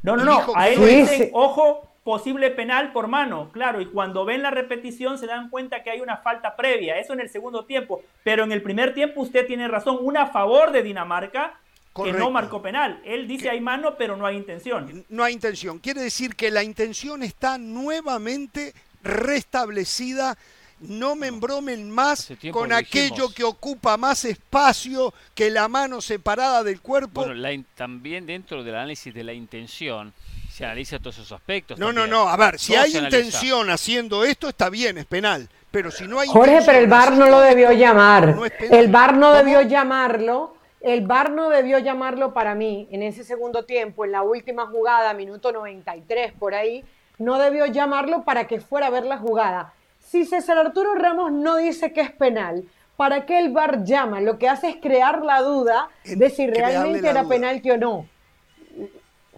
No, no, no, a él Sí, dicen, sí. ojo, posible penal por mano, claro, y cuando ven la repetición se dan cuenta que hay una falta previa, eso en el segundo tiempo, pero en el primer tiempo usted tiene razón, una a favor de Dinamarca que no marcó penal. Él dice hay mano, pero no hay intención. no hay intención. Quiere decir que la intención está nuevamente restablecida. No me embromen más con lo aquello dijimos. que ocupa más espacio que la mano separada del cuerpo. bueno, la también dentro del análisis de la intención se analiza todos esos aspectos. no, no, también. no. A ver, si hay intención haciendo esto, está bien, es penal. Pero si no hay Jorge, intención pero el VAR no lo debió llamar. no. El VAR no ¿Cómo? debió llamarlo. El VAR no debió llamarlo para mí en ese segundo tiempo, en la última jugada, minuto 93 por ahí. No debió llamarlo para que fuera a ver la jugada. Si César Arturo Ramos no dice que es penal, ¿para qué el VAR llama? Lo que hace es crear la duda de si realmente era duda. penal que o no.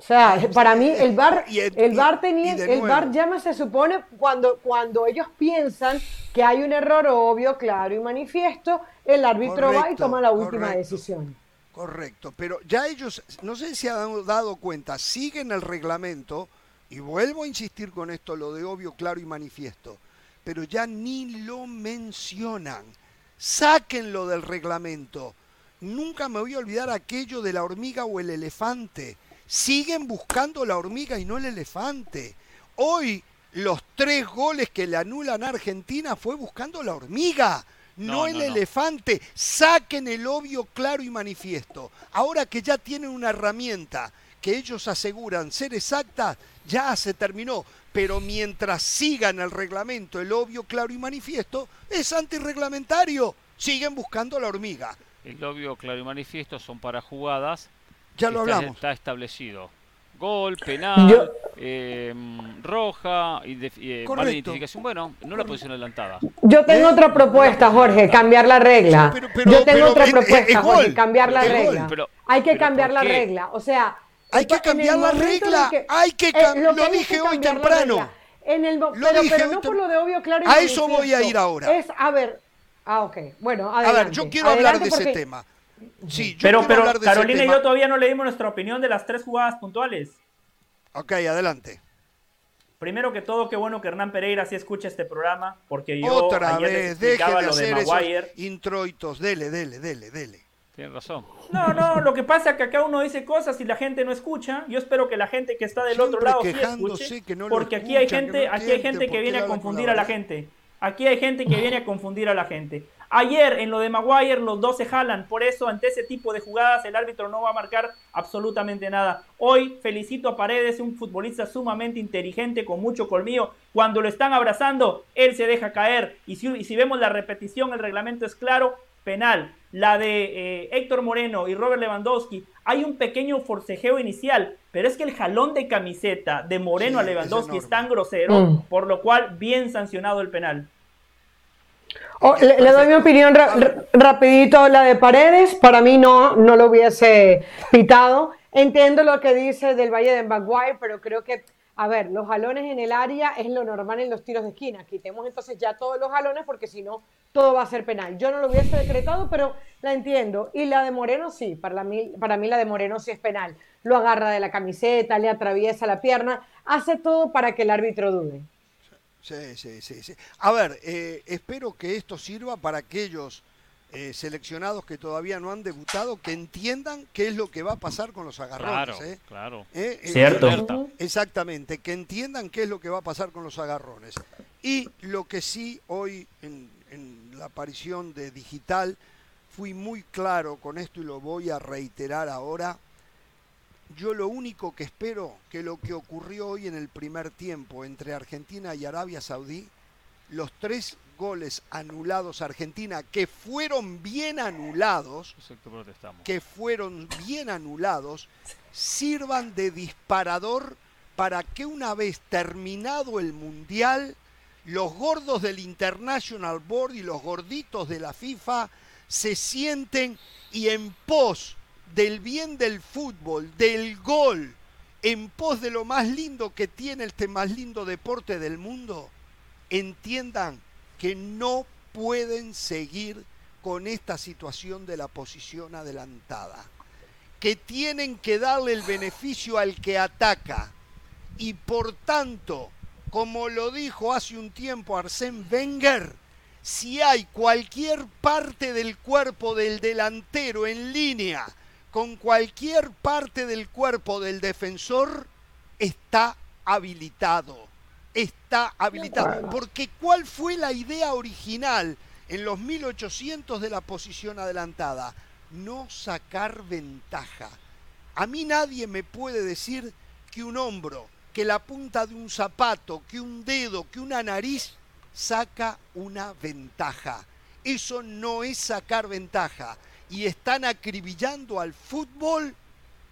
O sea, para mí el VAR, Y el- y tenía, el llama se supone cuando, cuando ellos piensan que hay un error obvio, claro y manifiesto, el árbitro va y toma la última correcto. decisión. Correcto, pero ya ellos, no sé si han dado cuenta, siguen el reglamento, y vuelvo a insistir con esto, lo de obvio, claro y manifiesto, pero ya ni lo mencionan. Sáquenlo del reglamento. Nunca me voy a olvidar aquello de la hormiga o el elefante. Siguen buscando la hormiga y no el elefante. Hoy los tres goles que le anulan a Argentina fue buscando la hormiga, no, No, el no, no. elefante. Saquen el obvio, claro y manifiesto. Ahora que ya tienen una herramienta que ellos aseguran ser exacta, ya se terminó. Pero mientras sigan el reglamento, el obvio, claro y manifiesto, es antirreglamentario. Siguen buscando la hormiga. El obvio, claro y manifiesto son para jugadas. Ya lo está- hablamos. Está establecido. Gol, penal, Yo- eh, roja y, de, y, eh, mala identificación. Bueno, no la posición adelantada. Yo tengo ¿Eh? otra propuesta, Jorge, cambiar la regla. Pero- pero- Yo tengo pero otra es- propuesta, es Jorge, cambiar la regla. Pero- hay que pero cambiar ¿por la regla. O sea, Hay que cambiar la regla. que- Hay que eh, lo es dije hoy temprano. En el, Lo pero, dije pero no por lo de obvio, claro. y A eso voy a ir ahora. Es, a ver, ah, ok, bueno, A adelante. ver, yo quiero hablar de ese tema. Sí, yo Pero, pero hablar de ese Carolina y tema. yo todavía no le dimos nuestra opinión de las tres jugadas puntuales. Ok, adelante. Primero que todo, qué bueno que Hernán Pereira sí escucha este programa, porque yo Otra ayer les vez, deje explicaba de lo de hacer esos Maguire. introitos. Dele, dele, dele, dele. Tienes razón. No, no, lo que pasa es que acá uno dice cosas y la gente no escucha. Yo espero que la gente que está del Siempre otro lado sí escuche, que no lo porque aquí hay gente, no aquí hay gente que viene a confundir a la gente. Aquí hay gente que viene a confundir a la gente. Ayer en lo de Maguire los dos se jalan, por eso ante ese tipo de jugadas el árbitro no va a marcar absolutamente nada. Hoy felicito a Paredes, un futbolista sumamente inteligente, con mucho colmillo. Cuando lo están abrazando, él se deja caer. Y si, y si vemos la repetición, el reglamento es claro, penal. La de eh, Héctor Moreno y Robert Lewandowski, hay un pequeño forcejeo inicial, pero es que el jalón de camiseta de Moreno Sí, a Lewandowski es es, tan grosero, Mm. por lo cual bien sancionado el penal. Oh, le, le doy mi opinión ra- ra- rapidito, la de Paredes, para mí no, no lo hubiese pitado. Entiendo lo que dice del Valle de Maguire, pero creo que, a ver, los jalones en el área es lo normal en los tiros de esquina. Quitemos entonces ya todos los jalones porque si no, todo va a ser penal. Yo no lo hubiese decretado, pero la entiendo. Y la de Moreno sí, para mí, para mí la de Moreno sí es penal. Lo agarra de la camiseta, le atraviesa la pierna, hace todo para que el árbitro dude. Sí, sí, sí, sí. A ver, eh, espero que esto sirva para aquellos eh, seleccionados que todavía no han debutado, que entiendan qué es lo que va a pasar con los agarrones. Claro, ¿eh? claro. ¿Eh? Cierto. eh. Exactamente, que entiendan qué es lo que va a pasar con los agarrones. Y lo que sí hoy en, en la aparición de digital fui muy claro con esto y lo voy a reiterar ahora. Yo lo único que espero que lo que ocurrió hoy en el primer tiempo entre Argentina y Arabia Saudí, los tres goles anulados a Argentina, que fueron bien anulados, que fueron bien anulados sirvan de disparador para que una vez terminado el Mundial, los gordos del International Board y los gorditos de la FIFA se sienten y en pos del bien del fútbol, del gol, en pos de lo más lindo que tiene este más lindo deporte del mundo, entiendan que no pueden seguir con esta situación de la posición adelantada, que tienen que darle el beneficio al que ataca. Y por tanto, como lo dijo hace un tiempo Arsène Wenger, si hay cualquier parte del cuerpo del delantero en línea con cualquier parte del cuerpo del defensor, está habilitado. Está habilitado. Porque ¿cuál fue la idea original en los 1800 de la posición adelantada? No sacar ventaja. A mí nadie me puede decir que un hombro, que la punta de un zapato, que un dedo, que una nariz saca una ventaja. Eso no es sacar ventaja. Y están acribillando al fútbol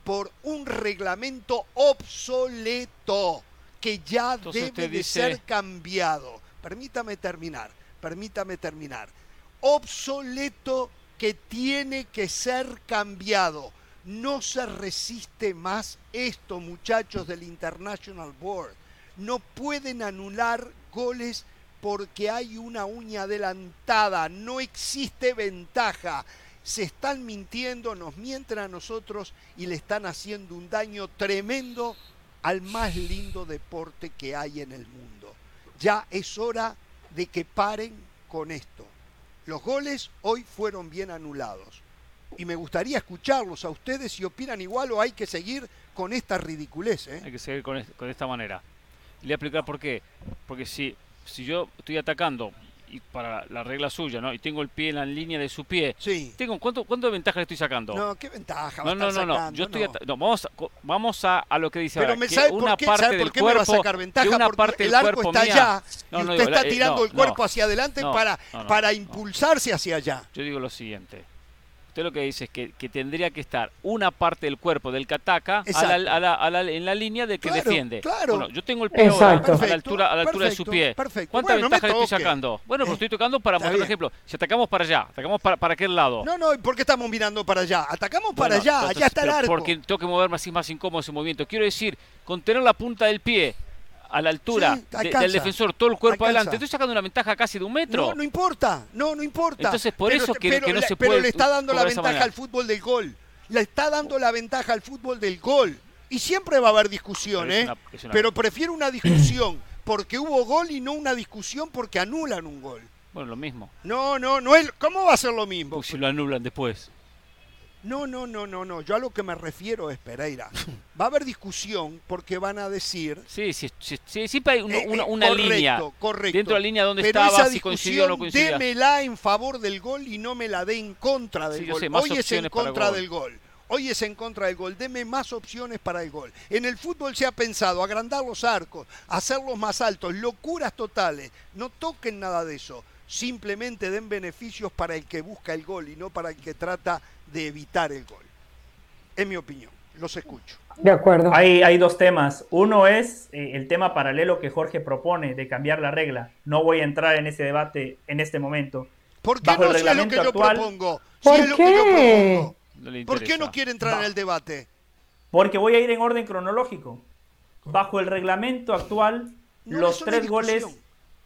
por un reglamento obsoleto que ya Entonces debe de dice- ser cambiado. Permítame terminar, permítame terminar. Obsoleto que tiene que ser cambiado. No se resiste más esto, muchachos del International Board. No pueden anular goles porque hay una uña adelantada. No existe ventaja. Se están mintiendo, nos mienten a nosotros y le están haciendo un daño tremendo al más lindo deporte que hay en el mundo. Ya es hora de que paren con esto. Los goles hoy fueron bien anulados. Y me gustaría escucharlos a ustedes si opinan igual o hay que seguir con esta ridiculez. ¿eh? Hay que seguir con, con esta manera. Le voy a explicar por qué. Porque si, si yo estoy atacando y para la regla suya, ¿no? Y tengo el pie en la línea de su pie. Sí. Tengo, ¿cuánto, ¿Cuánto de ventaja le estoy sacando? No, qué ventaja. No, no, no, Yo estoy no. ata- no, vamos, a, vamos a, a lo que dice Pero ahora, me que sabe por una qué, parte ¿sabe por del qué me va a cuerpo, sacar ventaja? una Porque parte el arco cuerpo está mía- allá No, y usted digo, está eh, tirando el cuerpo hacia adelante para, para impulsarse hacia allá. Yo digo lo siguiente. Usted lo que dice es que, que tendría que estar una parte del cuerpo del que ataca a la, a la, a la, en la línea de que Claro, defiende. claro. Bueno, yo tengo el pie a la altura, a la altura de su pie. perfecto. ¿Cuánta Bueno, no ventaja le estoy sacando? Bueno, pero Eh, estoy tocando para mostrar un ejemplo. Si atacamos para allá, atacamos para, para aquel lado. No, no, ¿y ¿por qué estamos mirando para allá? Atacamos para Bueno, allá, entonces, allá está el arco. Porque tengo que moverme así más incómodo ese movimiento. Quiero decir, con tener la punta del pie a la altura Sí, de- del defensor, todo el cuerpo Alcanza. adelante, estoy sacando una ventaja casi de un metro. No, no importa, no, no importa. Entonces, por eso que- pero que no se Pero puede le está dando la ventaja al fútbol del gol. Le está dando la ventaja al fútbol del gol. Y siempre va a haber discusión, Pero ¿eh? una- Pero prefiero una discusión porque hubo gol y no una discusión porque anulan un gol. Bueno, lo mismo. No, no, no es. ¿Cómo va a ser lo mismo? Porque si lo anulan después. No, no, no, no, no. Yo a lo que me refiero es, Pereira, va a haber discusión porque van a decir Sí, sí, sí, sí, siempre hay una, Eh, una- eh, una correcto, línea. correcto. Dentro de la línea donde Pero estaba, esa si coincidió o no discusión, coincidía. démela en favor del gol y no me la dé en contra del Sí, gol. sé, Hoy es en contra gol. del gol. Hoy es en contra del gol. Deme más opciones para el gol. En el fútbol se ha pensado agrandar los arcos, hacerlos más altos, locuras totales. No toquen nada de eso. Simplemente den beneficios para el que busca el gol y no para el que trata de evitar el gol. Es mi opinión. Los escucho. De acuerdo. Hay, hay dos temas. Uno es eh, el tema paralelo que Jorge propone de cambiar la regla. No voy a entrar en ese debate en este momento. ¿Por qué Bajo el no si es lo que reglamento yo actual- propongo? Si ¿Por es lo que yo qué? propongo. No le ¿Por qué no quiere entrar en el debate? Porque voy a ir en orden cronológico. Bajo el reglamento actual, No los tres goles.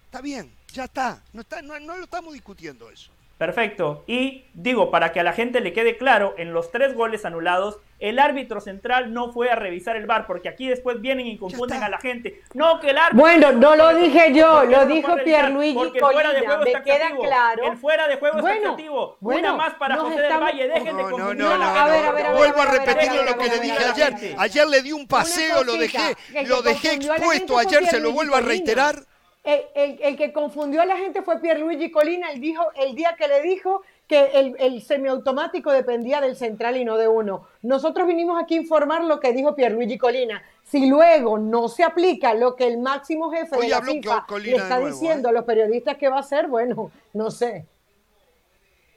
Está bien, ya está. No, está no, no lo estamos discutiendo eso. Perfecto. Y digo, para que a la gente le quede claro, en los tres goles anulados, el árbitro central no fue a revisar el bar, porque aquí después vienen y confunden a la gente. No, que el árbitro. Bueno, no lo dije yo, ¿Por qué lo no dijo? Pierluigi Porque el fuera de Colina, juego me está queda activo. claro. El fuera de juego Bueno, está activo. bueno, Una más para José del estamos- Valle. Dejen de No, no, confundir no, No, no, a ver, a ver, Vuelvo a repetir lo que le dije ayer. Ayer le di un paseo, lo dejé, lo dejé expuesto. Ayer se lo vuelvo a reiterar. El, el- el que confundió a la gente fue Pierluigi Colina. Él dijo, el día que le dijo que el, el semiautomático dependía del central y no de uno. Nosotros vinimos aquí a informar lo que dijo Pierluigi Colina. Si luego no se aplica lo que el máximo jefe Hoy de la FIFA le está nuevo, diciendo ¿eh? a los periodistas que va a hacer, bueno, no sé.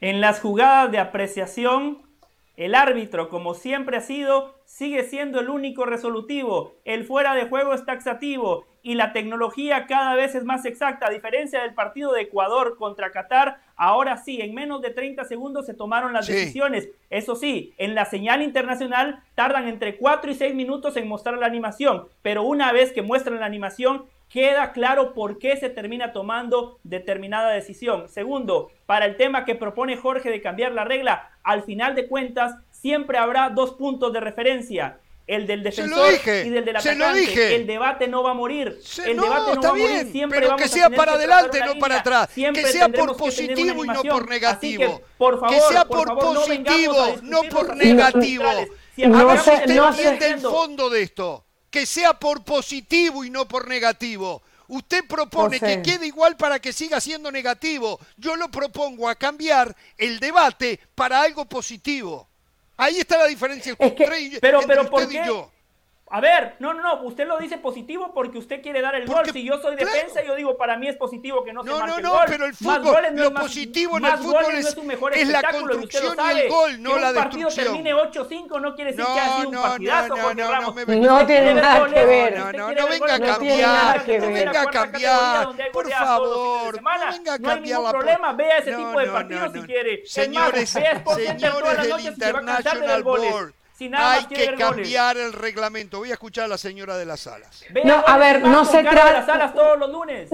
En las jugadas de apreciación, el árbitro, como siempre ha sido, sigue siendo el único resolutivo. El fuera de juego es taxativo y la tecnología cada vez es más exacta. A diferencia del partido de Ecuador contra Qatar, ahora sí, en menos de 30 segundos se tomaron las Sí. decisiones. Eso sí, en la señal internacional tardan entre 4 y 6 minutos en mostrar la animación, pero una vez que muestran la animación, queda claro por qué se termina tomando determinada decisión. Segundo, para el tema que propone Jorge de cambiar la regla, al final de cuentas siempre habrá dos puntos de referencia. El del Se lo defensor dije, y del del se lo atacante. dije. El debate no va a morir. Se- el no, debate no está va a morir. bien, Siempre pero vamos que sea para adelante, no para atrás. Siempre Que sea por positivo y no por negativo. Así que, por favor, que sea por favor, no positivo, no los por negativo. centrales. Si No A ver acabamos si sé- usted no entiende el fondo de esto. Que sea por positivo y no por negativo. Usted propone José. que quede igual para que siga siendo negativo. Yo lo propongo a cambiar el debate para algo positivo. Ahí está la diferencia Es que- entre, y- Pero, entre pero, ¿por usted y qué? yo. A ver, no, no, no, usted lo dice positivo porque usted quiere dar el Porque, gol. Si yo soy claro. defensa, yo digo, para mí es positivo que no, se No, marque no, el no, gol. pero el fútbol, no lo es más- positivo en el más fútbol goles es- no es es la construcción y el gol, no que la un partido destrucción. termine 8-5 no quiere decir No, que ha sido un partidazo, no, no, Jorge no, Ramos. no me tiene nada goles, que ver. No, no, no venga a cambiar, no venga a la cambiar, por favor, no venga a No hay cambiar ningún la problema, vea ese tipo de partidos si quiere. Es Señores, señores del se International. Board, Si nada hay que ver goles. cambiar el reglamento. Voy a escuchar a la señora de las alas. Vea No, a ver, no se trata- las alas todos los lunes.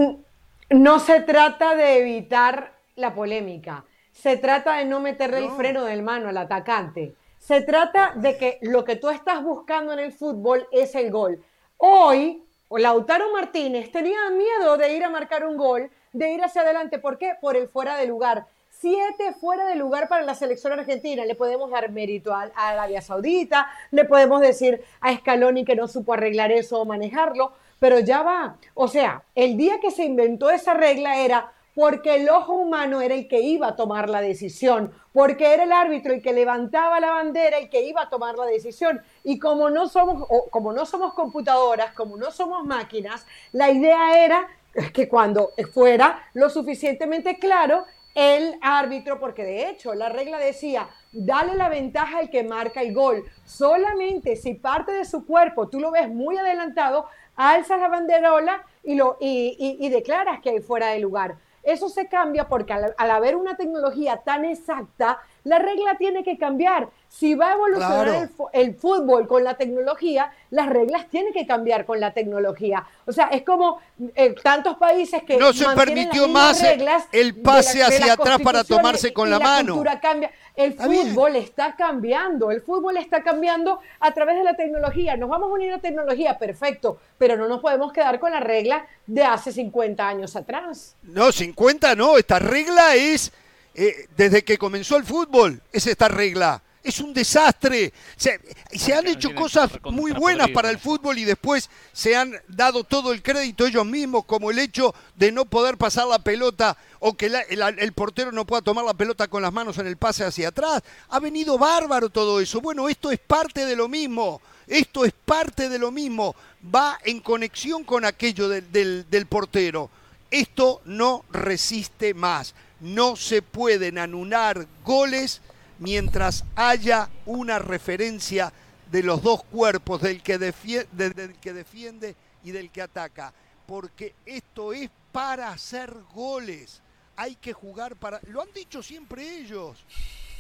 No se trata de evitar la polémica, se trata de no meterle el No. freno del mano al atacante. Se trata de que lo que tú estás buscando en el fútbol es el gol. Hoy, Lautaro Martínez tenía miedo de ir a marcar un gol, de ir hacia adelante. ¿Por qué? Por el fuera de lugar. Siete fuera de lugar para la selección argentina. Le podemos dar mérito a, Arabia Saudita, le podemos decir a Scaloni que no supo arreglar eso o manejarlo, pero ya va. O sea, el día que se inventó esa regla era porque el ojo humano era el que iba a tomar la decisión, porque era el árbitro el que levantaba la bandera, el que iba a tomar la decisión. Y como no somos, como no somos computadoras, como no somos máquinas, la idea era que cuando fuera lo suficientemente claro, el árbitro, porque de hecho la regla decía, dale la ventaja al que marca el gol. Solamente si parte de su cuerpo tú lo ves muy adelantado, alzas la banderola y, lo, y, declaras que hay fuera de lugar. Eso se cambia porque al, haber una tecnología tan exacta, la regla tiene que cambiar. Si va a evolucionar el, fútbol con la tecnología, las reglas tienen que cambiar con la tecnología. O sea, es como eh, tantos países que no se permitió más reglas el pase hacia atrás para tomarse con la, la mano. cambia. El fútbol está cambiando, el fútbol está cambiando a través de la tecnología. Nos vamos a unir a tecnología, perfecto, pero no nos podemos quedar con la regla de hace 50 años atrás. No, 50 no, esta regla es eh, desde que comenzó el fútbol, es esta regla. Es un desastre. Se, se han hecho cosas muy buenas para el fútbol y después se han dado todo el crédito ellos mismos, como el hecho de no poder pasar la pelota o que el, portero no pueda tomar la pelota con las manos en el pase hacia atrás. Ha venido bárbaro todo eso. Bueno, esto es parte de lo mismo. Esto es parte de lo mismo. Va en conexión con aquello del portero. Esto no resiste más no se pueden anular goles mientras haya una referencia de los dos cuerpos, del que, defiende, y del que ataca. Porque esto es para hacer goles. Hay que jugar para... Lo han dicho siempre ellos.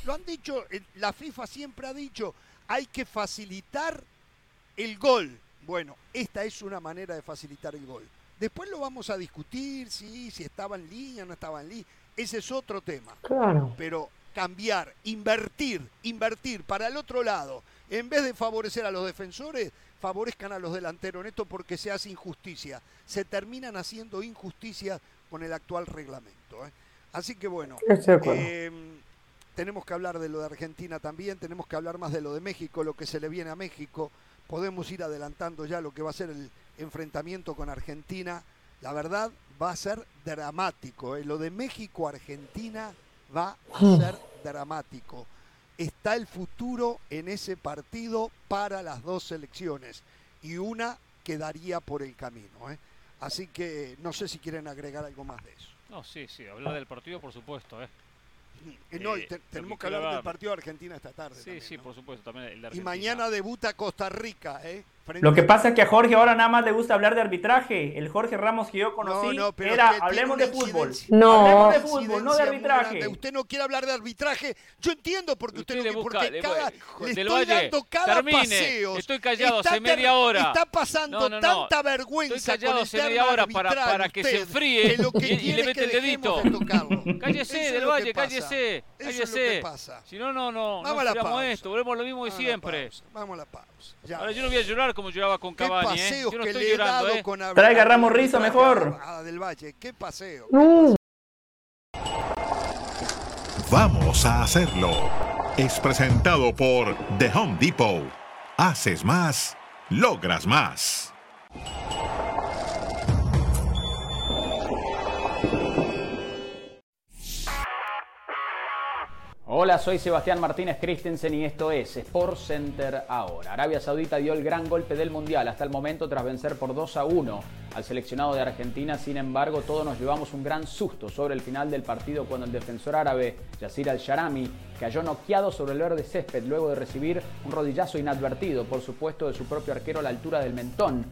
Lo han dicho, la FIFA siempre ha dicho, hay que facilitar el gol. Bueno, esta es una manera de facilitar el gol. Después lo vamos a discutir, si, si estaba en línea no estaba en línea. Ese es otro tema. Claro. Pero cambiar, invertir, invertir para el otro lado, en vez de favorecer a los defensores, favorezcan a los delanteros en esto porque se hace injusticia. Se terminan haciendo injusticia con el actual reglamento. ¿eh? Así que bueno, em, tenemos que hablar de lo de Argentina también, tenemos que hablar más de lo de México, lo que se le viene a México. Podemos ir adelantando ya lo que va a ser el enfrentamiento con Argentina. La verdad, va a ser dramático. ¿eh? Lo de México-Argentina va a hmm. ser dramático. Está el futuro en ese partido para las dos selecciones y una quedaría por el camino. ¿eh? Así que no sé si quieren agregar algo más de eso. No, sí, sí, hablar del partido por supuesto. ¿eh? Eh, no, tenemos que hablar del partido de Argentina esta tarde. Sí, sí, por supuesto. También y mañana debuta Costa Rica. ¿eh? Lo que pasa es que a Jorge ahora nada más le gusta hablar de arbitraje. El Jorge Ramos que yo conocí era hablemos de fútbol. No, hablemos de fútbol, no de arbitraje. Usted no quiere hablar de arbitraje. Yo entiendo porque usted, no quiere, porque cada, le estoy Valle, dando cada termine. paseo. Estoy callado hace media hora. Está pasando tanta vergüenza estoy callado hace media hora para, para que se enfríe y, le mete el dedito. Cállese, Del Valle, cállese. Cállese. Si no, no, no. Vamos a la esto. Volvemos lo mismo de siempre. Vamos a la pausa. Ahora yo no voy a llorar como lloraba con Cavani, ¿eh? Yo no estoy llorando, ¿eh? Traiga Ramos Rizo mejor. del Valle, qué paseo. Vamos a hacerlo. Es presentado por The Home Depot. Haces más, logras más. Hola, soy Sebastián Martínez Christensen y esto es Sport Center ahora. Arabia Saudita dio el gran golpe del Mundial hasta el momento tras vencer por 2 a 1 al seleccionado de Argentina. Sin embargo, todos nos llevamos un gran susto sobre el final del partido cuando el defensor árabe Yasir Al-Sharami cayó noqueado sobre el verde césped luego de recibir un rodillazo inadvertido, por supuesto, de su propio arquero a la altura del mentón.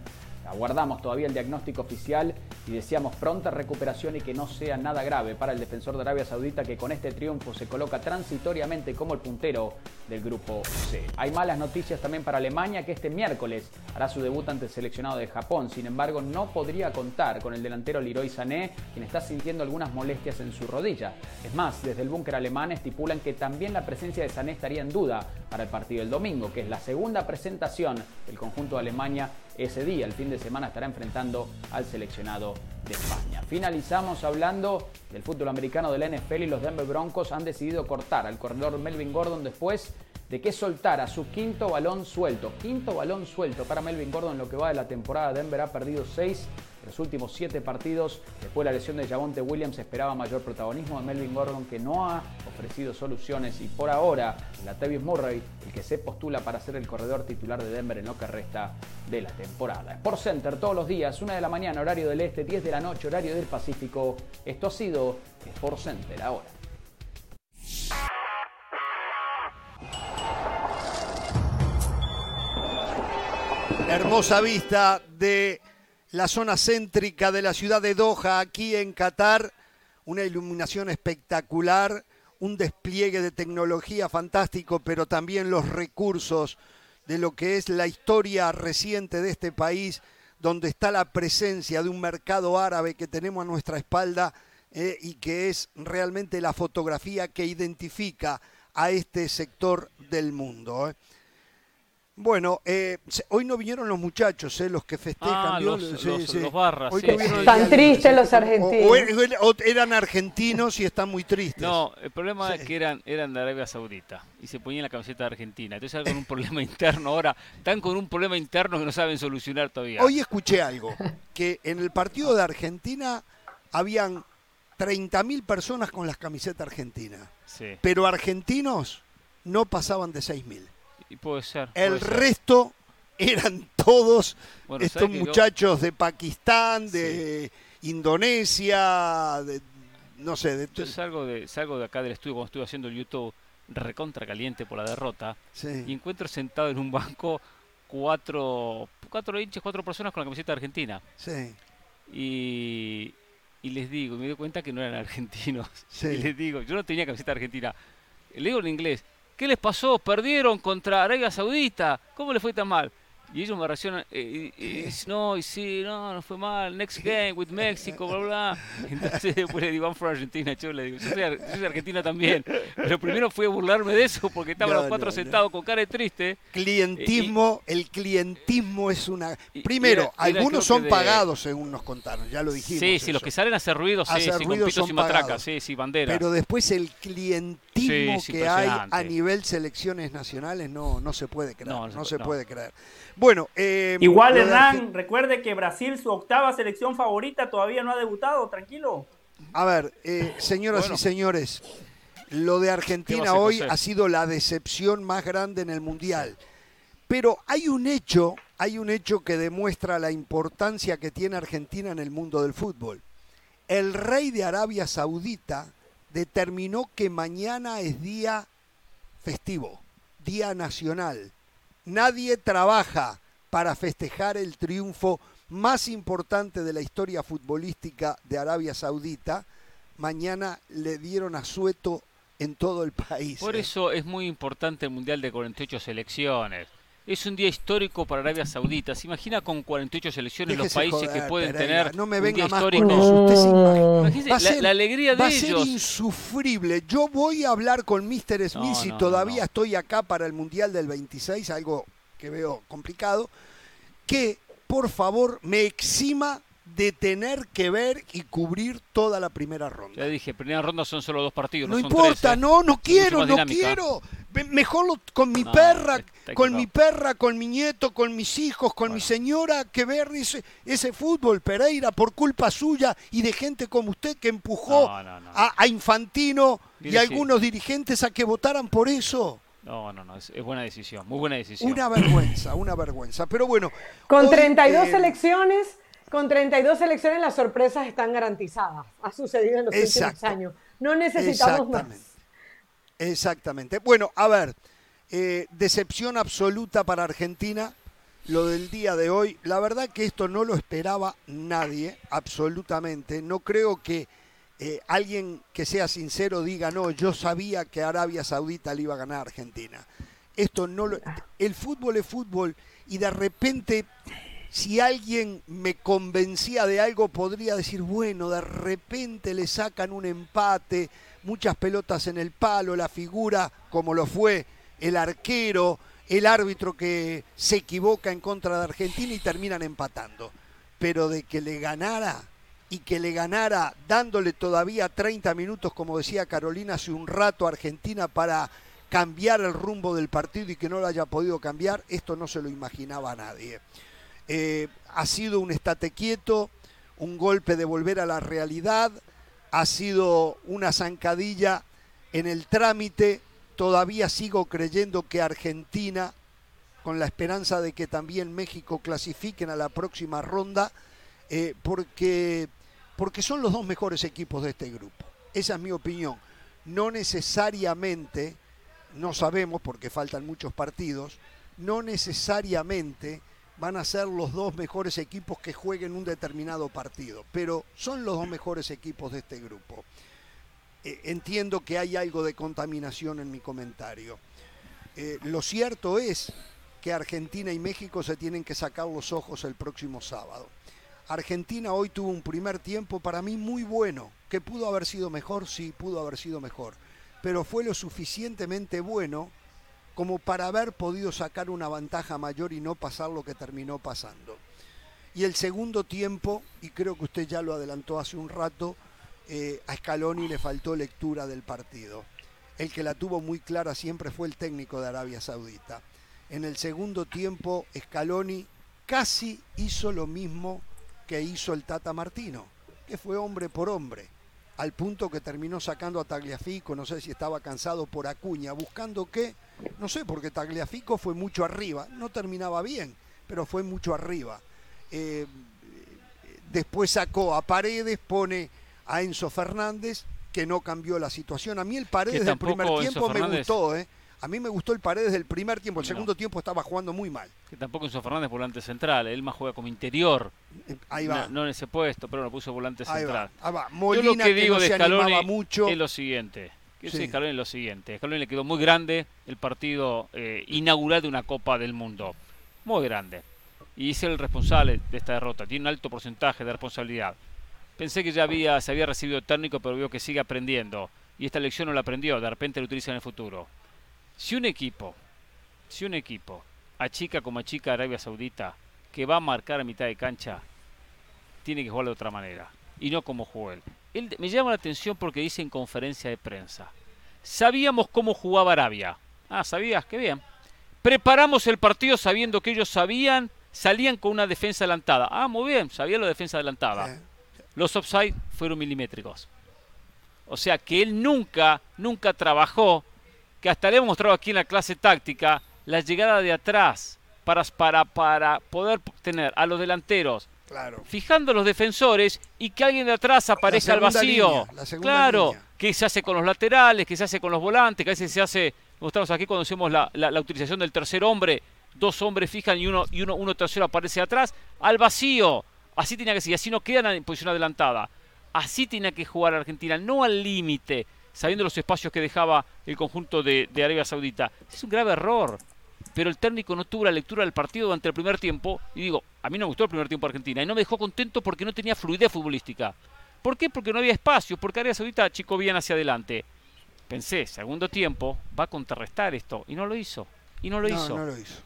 Aguardamos todavía el diagnóstico oficial y deseamos pronta recuperación y que no sea nada grave para el defensor de Arabia Saudita que con este triunfo se coloca transitoriamente como el puntero del grupo C. Hay malas noticias también para Alemania que este miércoles hará su debut ante el seleccionado de Japón. Sin embargo, no podría contar con el delantero Leroy Sané, quien está sintiendo algunas molestias en su rodilla. Es más, desde el búnker alemán estipulan que también la presencia de Sané estaría en duda para el partido del domingo, que es la segunda presentación del conjunto de Alemania ese día. El fin de semana estará enfrentando al seleccionado de España. Finalizamos hablando del fútbol americano de la NFL y los Denver Broncos han decidido cortar al corredor Melvin Gordon después de que soltara su quinto balón suelto. Quinto balón suelto para Melvin Gordon en lo que va de la temporada. Denver ha perdido seis En los últimos siete partidos, después de la lesión de Javonte Williams, esperaba mayor protagonismo de Melvin Gordon, que no ha ofrecido soluciones. Y por ahora, la Tevis Murray, el que se postula para ser el corredor titular de Denver en lo que resta de la temporada. Sport Center todos los días, 1 de la mañana, horario del este, 10 de la noche, horario del Pacífico. Esto ha sido Sport Center ahora. Hermosa vista de la zona céntrica de la ciudad de Doha, aquí en Qatar. Una iluminación espectacular, un despliegue de tecnología fantástico, pero también los recursos de lo que es la historia reciente de este país, donde está la presencia de un mercado árabe que tenemos a nuestra espalda eh, y que es realmente la fotografía que identifica a este sector del mundo. eh. Bueno, eh, se- hoy no vinieron los muchachos, eh, los que festejan. Ah, los- Sí, los- sí. los barras, Hoy sí, Están tristes los argentinos. O, er- o eran argentinos y están muy tristes. No, el problema Sí. es que eran, eran de Arabia Saudita y se ponían la camiseta de Argentina. Entonces están con un problema interno ahora. Están con un problema interno que no saben solucionar todavía. Hoy escuché algo, que en el partido de Argentina habían 30.000 personas con las camisetas argentinas, Sí, pero argentinos no pasaban de 6.000. y puede ser. El ser. resto eran todos Bueno, estos ¿sabe que yo- muchachos de Pakistán, de Indonesia, de, no sé, de Yo salgo de, salgo de acá del estudio cuando estuve haciendo el YouTube recontra caliente por la derrota y sí, encuentro sentado en un banco cuatro, cuatro hinchas, cuatro personas con la camiseta de Argentina. sí, Y, y les digo, y me doy cuenta que no eran argentinos. Sí. Y les digo, yo no tenía camiseta argentina. Le digo en inglés, ¿qué les pasó? Perdieron contra Arabia Saudita. ¿Cómo les fue tan mal? Y ellos me reaccionan, eh, no, y sí, no, no fue mal, next game with Mexico, bla, bla. Entonces después le digo, I'm from Argentina, yo le digo, yo soy, yo soy argentina también. Pero primero fue a burlarme de eso porque estaban No, los cuatro no, no. sentados con cara de triste. clientismo, el clientismo es una... Primero, era- era algunos son de- pagados, según nos contaron, ya lo dijimos. Sí, sí, los que salen a hacer ruido, sí, Hacer sí, ruido con pitos son y matracas, sí, sí, bandera. Pero después el clientismo Sí, que hay a nivel selecciones nacionales no, no se puede creer. No, se puede creer. Bueno, eh, Igual, Hernán, recuerde que Brasil, su octava selección favorita, todavía no ha debutado, tranquilo. A ver, eh, señoras Bueno. y señores, lo de ¿Qué va Argentina hoy ha sido la decepción más grande en el Mundial. Pero hay un hecho, hay un hecho que demuestra la importancia que tiene Argentina en el mundo del fútbol. El rey de Arabia Saudita determinó que mañana es día festivo, día nacional. Nadie trabaja para festejar el triunfo más importante de la historia futbolística de Arabia Saudita. Mañana le dieron asueto en todo el país. Por ¿eh? eso es muy importante el Mundial de 48 selecciones. Es un día histórico para Arabia Saudita. ¿Se imagina con 48 selecciones los países joder, que pueden Pereira, tener No me un venga día más histórico? con eso. Usted se imagina. Imagínese Va a la, alegría de Va a ellos. ser insufrible. Yo voy a hablar con Mr. Smith No, si no, todavía no. estoy acá para el Mundial del 26, algo que veo complicado, que por favor me exima de tener que ver y cubrir toda la primera ronda. Ya dije, primera ronda son solo dos partidos. No No, son importa, tres, ¿eh? no, no quiero, no quiero. Mejor lo- con mi No, perra, con mi perra, con mi nieto, con mis hijos, con mi señora, que ver ese, ese fútbol, Pereira, por culpa suya y de gente como usted que empujó No, no, no. A, a Infantino y a algunos dirigentes a que votaran por eso. No, no, no. Es, es buena decisión. Muy buena decisión. Una vergüenza, una vergüenza. Pero bueno. Con hoy, 32 eh, selecciones, con 32 selecciones las sorpresas están garantizadas. Ha sucedido en los Exacto. últimos años. No necesitamos más. Exactamente. Exactamente. Bueno, a ver, eh, decepción absoluta para Argentina, lo del día de hoy. La verdad que esto no lo esperaba nadie, absolutamente. No creo que eh, alguien que sea sincero diga, no, yo sabía que Arabia Saudita le iba a ganar a Argentina. Esto no lo... El fútbol es fútbol y de repente si alguien me convencía de algo, podría decir, bueno, de repente le sacan un empate, muchas pelotas en el palo, la figura, como lo fue el arquero, el árbitro que se equivoca en contra de Argentina y terminan empatando. Pero de que le ganara y que le ganara dándole todavía 30 minutos, como decía Carolina hace un rato, a Argentina para cambiar el rumbo del partido y que no lo haya podido cambiar, esto no se lo imaginaba a nadie. Eh, ha sido un estate quieto, un golpe de volver a la realidad, ha sido una zancadilla en el trámite. Todavía sigo creyendo que Argentina, con la esperanza de que también México clasifiquen a la próxima ronda, eh, porque, porque son los dos mejores equipos de este grupo. Esa es mi opinión. No necesariamente, no sabemos porque faltan muchos partidos, no necesariamente van a ser los dos mejores equipos que jueguen un determinado partido, pero son los dos mejores equipos de este grupo. Eh, entiendo que hay algo de contaminación en mi comentario. Eh, lo cierto es que Argentina y México se tienen que sacar los ojos el próximo sábado. Argentina hoy tuvo un primer tiempo para mí muy bueno, que pudo haber sido mejor, sí, pudo haber sido mejor, pero fue lo suficientemente bueno como para haber podido sacar una ventaja mayor y no pasar lo que terminó pasando. Y el segundo tiempo, y creo que usted ya lo adelantó hace un rato, eh, a Scaloni le faltó lectura del partido. El que la tuvo muy clara siempre fue el técnico de Arabia Saudita. En el segundo tiempo, Scaloni casi hizo lo mismo que hizo el Tata Martino, que fue hombre por hombre, al punto que terminó sacando a Tagliafico, no sé si estaba cansado por Acuña, buscando que no sé, porque Tagliafico fue mucho arriba, no terminaba bien, pero fue mucho arriba. Eh, después sacó a Paredes, pone a Enzo Fernández, que no cambió la situación. A mí el Paredes del primer tiempo me gustó, ¿eh? A mí me gustó el Paredes del primer tiempo, el segundo tiempo estaba jugando muy mal. Que tampoco Enzo Fernández volante central, él más juega como interior. Eh, ahí va. No, en ese puesto, pero lo puso volante central. Va. va. Molina, Yo lo que, digo de Scaloni mucho. es lo siguiente que sí. Scaloni lo siguiente. Scaloni le quedó muy grande el partido eh, inaugural de una Copa del Mundo. Muy grande. Y es el responsable de esta derrota. Tiene un alto porcentaje de responsabilidad. Pensé que ya había, se había recibido técnico, pero veo que sigue aprendiendo. Y esta lección no la aprendió, de repente lo utiliza en el futuro. Si un equipo, si un equipo achica como achica Arabia Saudita, que va a marcar a mitad de cancha, tiene que jugar de otra manera. Y no como jugó él me llama la atención porque dice en conferencia de prensa, sabíamos cómo jugaba Arabia. Ah, ¿sabías? Qué bien. Preparamos el partido sabiendo que ellos sabían, salían con una defensa adelantada. Ah, muy bien, sabía la defensa adelantada. Los offside fueron milimétricos. O sea que él nunca, nunca trabajó, que hasta le hemos mostrado aquí en la clase táctica, la llegada de atrás para, para, para poder tener a los delanteros Fijando a los defensores y que alguien de atrás aparezca al vacío. claro, que se hace con los laterales, que se hace con los volantes, que a veces se hace, mostramos aquí cuando hacemos la, utilización del tercer hombre, dos hombres fijan y uno, y uno, uno tercero aparece atrás, al vacío. Así tenía que ser, y así no quedan en posición adelantada. Así tenía que jugar Argentina, no al límite, sabiendo los espacios que dejaba el conjunto de, de Arabia Saudita. Es un grave error pero el técnico no tuvo la lectura del partido durante el primer tiempo. Y digo, a mí no me gustó el primer tiempo de Argentina y no me dejó contento porque no tenía fluidez futbolística. ¿Por qué? Porque no había espacio, porque Arabia Saudita chico bien hacia adelante. Pensé, segundo tiempo, va a contrarrestar esto. Y no lo hizo. Y no lo hizo. No lo hizo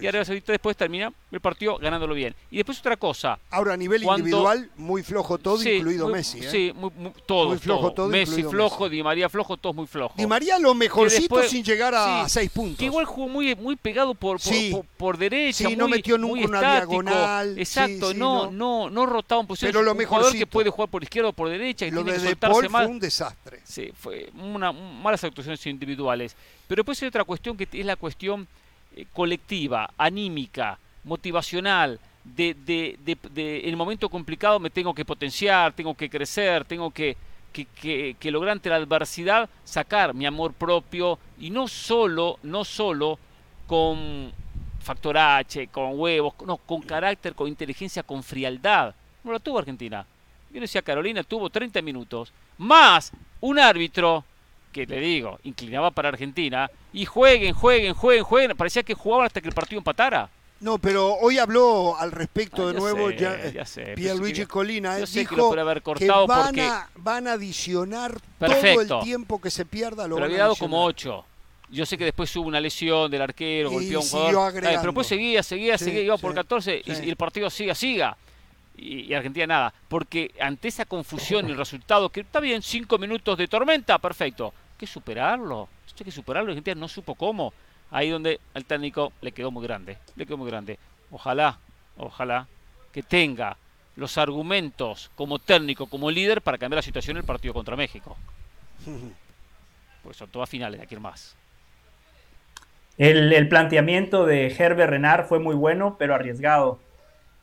y Saudita después termina el partido ganándolo bien. Y después otra cosa. Ahora a nivel individual, muy flojo todo, incluido Messi. ¿eh? Sí, muy, todo. Muy flojo todo. Messi flojo, Di María flojo, todos muy flojos. Di María lo mejorcito sin llegar a seis puntos. Que igual jugó muy, muy pegado por, por, por, derecha. Sí, no metió nunca una diagonal. Exacto, no, no, no, rotaba en posición. Pero lo mejor que puede jugar por izquierda o por derecha. Y lo de De Paul fue un desastre. Sí, fue una, malas actuaciones individuales. Pero después hay otra cuestión que es la cuestión eh, colectiva, anímica, motivacional, de, de, de, en el momento complicado me tengo que potenciar, tengo que crecer, tengo que, que, que, lograr ante la adversidad sacar mi amor propio y no solo, no solo con factor H, con huevos, no, con carácter, con inteligencia, con frialdad. No la tuvo Argentina. Yo decía Carolina, tuvo 30 minutos, más un árbitro que le digo, inclinaba para Argentina, y jueguen, jueguen, jueguen, jueguen. Parecía que jugaban hasta que el partido empatara. No, pero hoy habló al respecto de nuevo ya, ya Pierluigi Colina. Yo dijo que, haber cortado van, a, van a adicionar todo el tiempo que se pierda. Lo pero había dado como 8. Yo sé que después hubo una lesión del arquero, golpeó a un jugador. pero después seguía, seguía, seguía, iba por 14 y, y, el partido siga, siga y, Argentina nada. Porque ante esa confusión y el resultado, que está bien, cinco minutos de tormenta, perfecto. Que superarlo. Hay que superarlo. Argentina no supo cómo. Ahí donde al técnico le quedó muy grande. Le quedó muy grande. Ojalá, ojalá que tenga los argumentos como técnico, como líder para cambiar la situación en el partido contra México. Pues son todas finales, de aquí más. El, el, planteamiento de Herbert Renard fue muy bueno, pero arriesgado.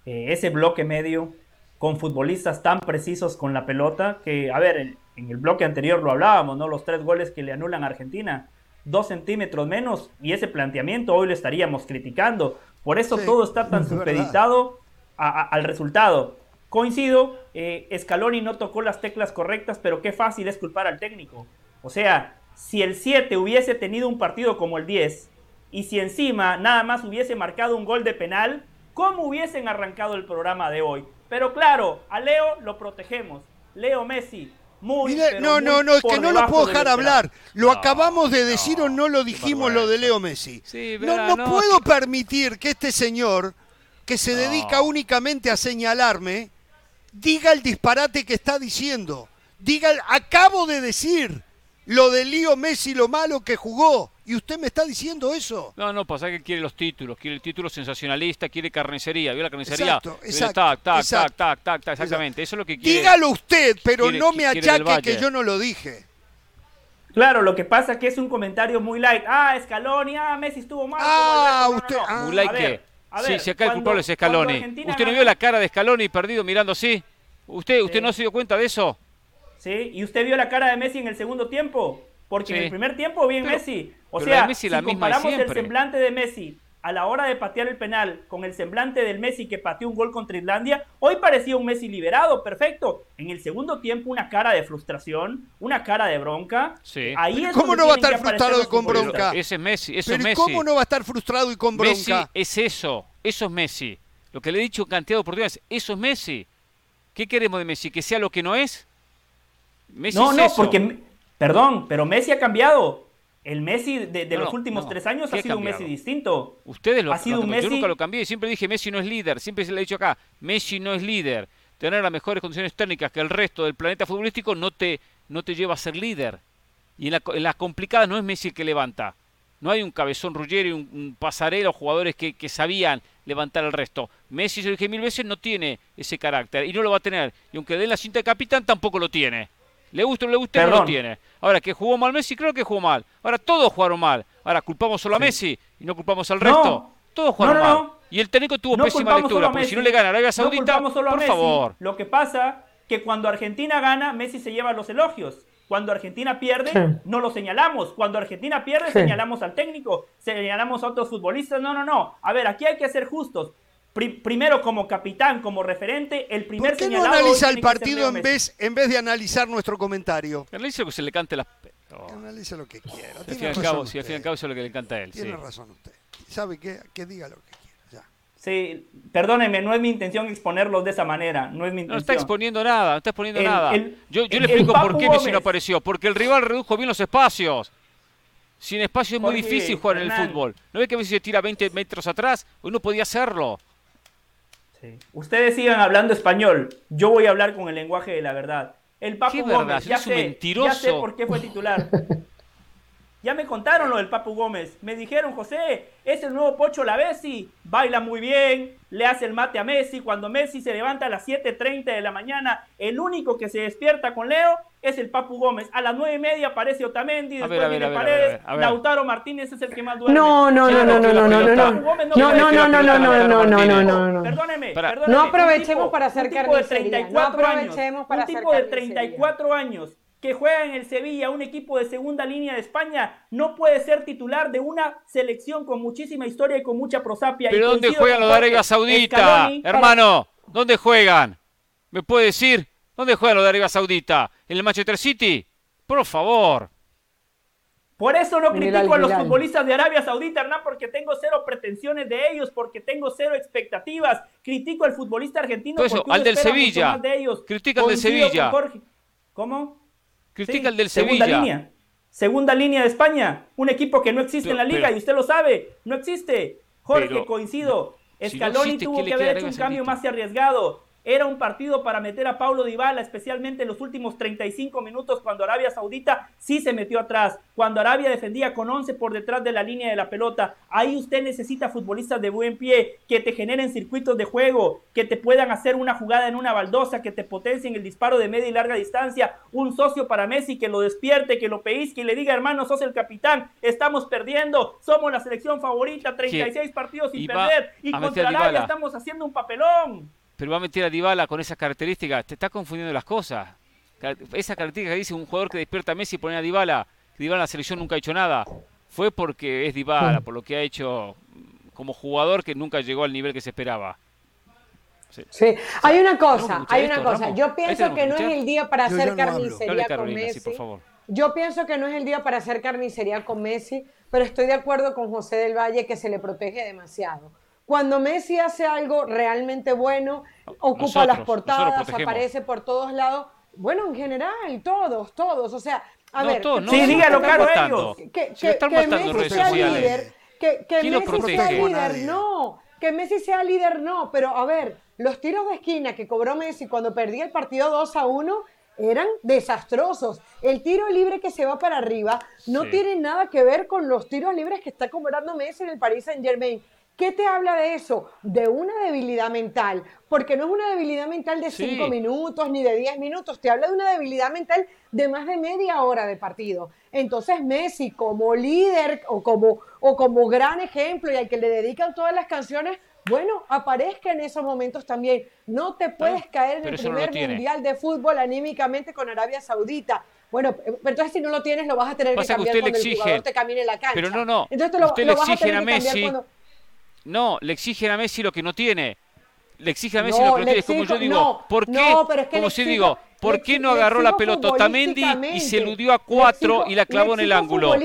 Eh, ese bloque medio con futbolistas tan precisos con la pelota que, a ver, en, en, el bloque anterior lo hablábamos, ¿no? Los tres goles que le anulan a Argentina, dos centímetros menos, y ese planteamiento hoy lo estaríamos criticando. Por eso sí, todo está tan supeditado a, a, al resultado. Coincido, eh, Scaloni no tocó las teclas correctas, pero qué fácil es culpar al técnico. O sea, si el 7 hubiese tenido un partido como el 10, y si encima nada más hubiese marcado un gol de penal, ¿cómo hubiesen arrancado el programa de hoy? Pero claro, a Leo lo protegemos. Leo Messi, muy, Mire, no, no, no, es que no lo puedo dejar hablar. Lo no, acabamos de decir no, o no lo dijimos lo de Leo Messi. Sí, no, no, puedo permitir que este señor, que se dedica únicamente a señalarme, diga el disparate que está diciendo. Diga, acabo de decir lo de Leo Messi, lo malo que jugó. ¿Y usted me está diciendo eso? No, no, pasa que quiere los títulos, quiere el título sensacionalista, quiere carnicería, ¿vio la carnicería? Exacto, exacto, tac, tac, exacto, tac, tac, tac, exactamente, eso es lo que quiere. Dígalo usted, pero quiere, no me achaque que yo no lo dije. Claro, lo que pasa es que es un comentario muy light. Ah, Scaloni, ah, Messi estuvo mal. Ah, usted- No, no, ah. Muy like a sí, ver, si acá el culpable es Scaloni. ¿Usted no vio la cara de Scaloni perdido mirando así? ¿Usted, usted Sí. no se dio cuenta de eso? Sí, y usted vio la cara de Messi en el segundo tiempo. Porque en el primer tiempo bien Pero- Messi. O sea, Messi si la misma de comparamos el semblante de Messi a la hora de patear el penal con el semblante del Messi que pateó un gol contra Islandia, hoy parecía un Messi liberado, perfecto. En el segundo tiempo una cara de frustración, una cara de bronca. Sí. Ahí es ¿Cómo no va a estar frustrado y con bronca? Ese es Messi, eso Pero es ¿y Messi. ¿cómo no va a estar frustrado y con Messi bronca? es eso, eso es Messi. Lo que le he dicho cantidad de oportunidades, eso es Messi. ¿Qué queremos de Messi? ¿Que sea lo que no es? Messi No, es no, eso. porque, perdón, pero Messi ha cambiado. El Messi de, de No, los no, últimos no. tres años ¿Qué ha ha sido un Messi distinto. Ustedes lo Ha sido un Yo Messi- nunca lo cambié siempre dije Messi no es líder. Siempre se le he dicho acá, Messi no es líder. Tener las mejores condiciones técnicas que el resto del planeta futbolístico no te, no te lleva a ser líder. Y en, la, en las complicadas no es Messi el que levanta. No hay un cabezón Ruggeri, un, un pasarela o jugadores que, que sabían levantar al resto. Messi, se lo dije mil veces, no tiene ese carácter y no lo va a tener. Y aunque le den la cinta de capitán, tampoco lo tiene. Le gusta o no le guste, no lo tiene. Ahora, que jugó mal Messi, creo que jugó mal. Ahora, todos jugaron mal. Ahora, culpamos solo a Messi y no culpamos al No. resto. Todos jugaron No, no, mal. no. Y el técnico tuvo No pésima lectura, porque si no le gana a Arabia No Saudita, culpamos solo a por Messi. favor. Lo que pasa que cuando Argentina gana, Messi se lleva los elogios. Cuando Argentina pierde, Sí. no lo señalamos. Cuando Argentina pierde, Sí. señalamos al técnico, señalamos a otros futbolistas. No, no, no. A ver, aquí hay que ser justos. Pri- primero, como capitán, como referente, el primer ¿Por qué no analiza el partido en vez, en vez de analizar nuestro comentario? Lo que se le cante las... Oh, Que analice lo que quiera. si al fin y al cabo, si al usted. fin y al cabo eso es lo que le encanta a él. Tiene sí. razón usted. ¿Sabe qué? Que diga lo que quiera. Ya. Sí, perdóneme, no es mi intención exponerlos de esa manera. No es mi No intención. está exponiendo nada, no está exponiendo El- nada. el- yo yo el- le explico por qué Messi no apareció. Porque el rival redujo bien los espacios. Sin espacio es muy Jorge, difícil jugar en el fútbol. ¿No ve que Messi se tira 20 metros atrás? Hoy no podía hacerlo. Sí. Ustedes sigan hablando español. Yo voy a hablar con el lenguaje de la verdad. El Papu. Gómez, ya sé, ya sé por qué fue titular. ya me contaron lo del Papu Gómez. Me dijeron, José, es el nuevo Pocho Lavesi. Baila muy bien, le hace el mate a Messi. Cuando Messi se levanta a las 7.30 de la mañana, el único que se despierta con Leo es el Papu Gómez. A las 9 y media aparece Otamendi, después ver, viene ver, Paredes, ver. Lautaro Martínez es el que más duerme. No, no, no, no, no, no, no, no, no. No, no, no, no, no, no, no, no, no, no, no. Perdóneme, perdóneme. No un aprovechemos para hacer un tipo de carnicería, 34 no años, aprovechemos para un hacer tipo de carnicería. 34 años que juega en el Sevilla, un equipo de segunda línea de España, no puede ser titular de una selección con muchísima historia y con mucha prosapia. ¿Pero Y dónde juegan los de Arabia Saudita? Scaloni- Hermano, ¿dónde juegan? ¿Me puede decir? ¿Dónde juegan los de Arabia Saudita? ¿En el Manchester City? Por favor. Por eso no critico a los futbolistas de Arabia Saudita, Hernán, porque tengo cero pretensiones de ellos, porque tengo cero expectativas. Critico al futbolista argentino Todo eso, porque uno al del Sevilla. de ellos. Critica al del Sevilla. Jorge. ¿Cómo? Critica Sí, al del segunda Sevilla. Línea. Segunda línea de España. Un equipo que no existe en la liga pero- y usted lo sabe. No existe. Jorge, Pero- coincido. si no Scaloni existe, tuvo ¿qué le que haber hecho un cambio más arriesgado. Era un partido para meter a Paulo Dybala, especialmente en los últimos 35 minutos cuando Arabia Saudita sí se metió atrás, cuando Arabia defendía con 11 por detrás de la línea de la pelota. Ahí usted necesita futbolistas de buen pie que te generen circuitos de juego, que te puedan hacer una jugada en una baldosa, que te potencien el disparo de media y larga distancia, un socio para Messi que lo despierte, que lo peisque y le diga, hermano, sos el capitán, estamos perdiendo, somos la selección favorita, 36 partidos sin perder y contra Arabia estamos haciendo un papelón. Pero va a meter a Dybala con esas características, te está confundiendo las cosas. Esa característica que dice un jugador que despierta a Messi y pone a Dybala, que Dybala en la selección nunca ha hecho nada, fue porque es Dybala, por lo que ha hecho como jugador que nunca llegó al nivel que se esperaba. Sí, hay una cosa, hay una cosa. Yo pienso que no es el día para hacer carnicería con Messi. Yo pienso que no es el día para hacer carnicería con Messi, pero estoy de acuerdo con José del Valle que se le protege demasiado. Cuando Messi hace algo realmente bueno, ocupa las portadas, aparece por todos lados. Bueno, en general, todos, todos. O sea, a ver. sí, dígalo claro ellos. Que, que, que Messi sea líder. Que, que Messi sea líder, no. Que Messi sea líder, no. Pero a ver, los tiros de esquina que cobró Messi cuando perdía el partido 2 a 1 eran desastrosos. El tiro libre que se va para arriba no tiene nada que ver con los tiros libres que está cobrando Messi en el Paris Saint Germain. ¿Qué te habla de eso? De una debilidad mental, porque no es una debilidad mental de 5 minutos ni de 10 minutos, te habla de una debilidad mental de más de media hora de partido. Entonces Messi como líder o como, o como gran ejemplo y al que le dedican todas las canciones, bueno, aparezca en esos momentos también. No te puedes caer en el primer mundial de fútbol anímicamente con Arabia Saudita. Bueno, pero entonces si no lo tienes lo vas a tener que cambiar cuando el jugador te camine la cancha. Pero no, no. Entonces lo, usted le vas a, tener a Messi. Cuando... No, le exigen a Messi lo que no tiene. Le exigen a Messi lo que no tiene. Es como yo digo, ¿por qué? pero es que como si digo, ¿por qué no agarró la pelota Otamendi y se eludió a cuatro y la clavó en el ángulo?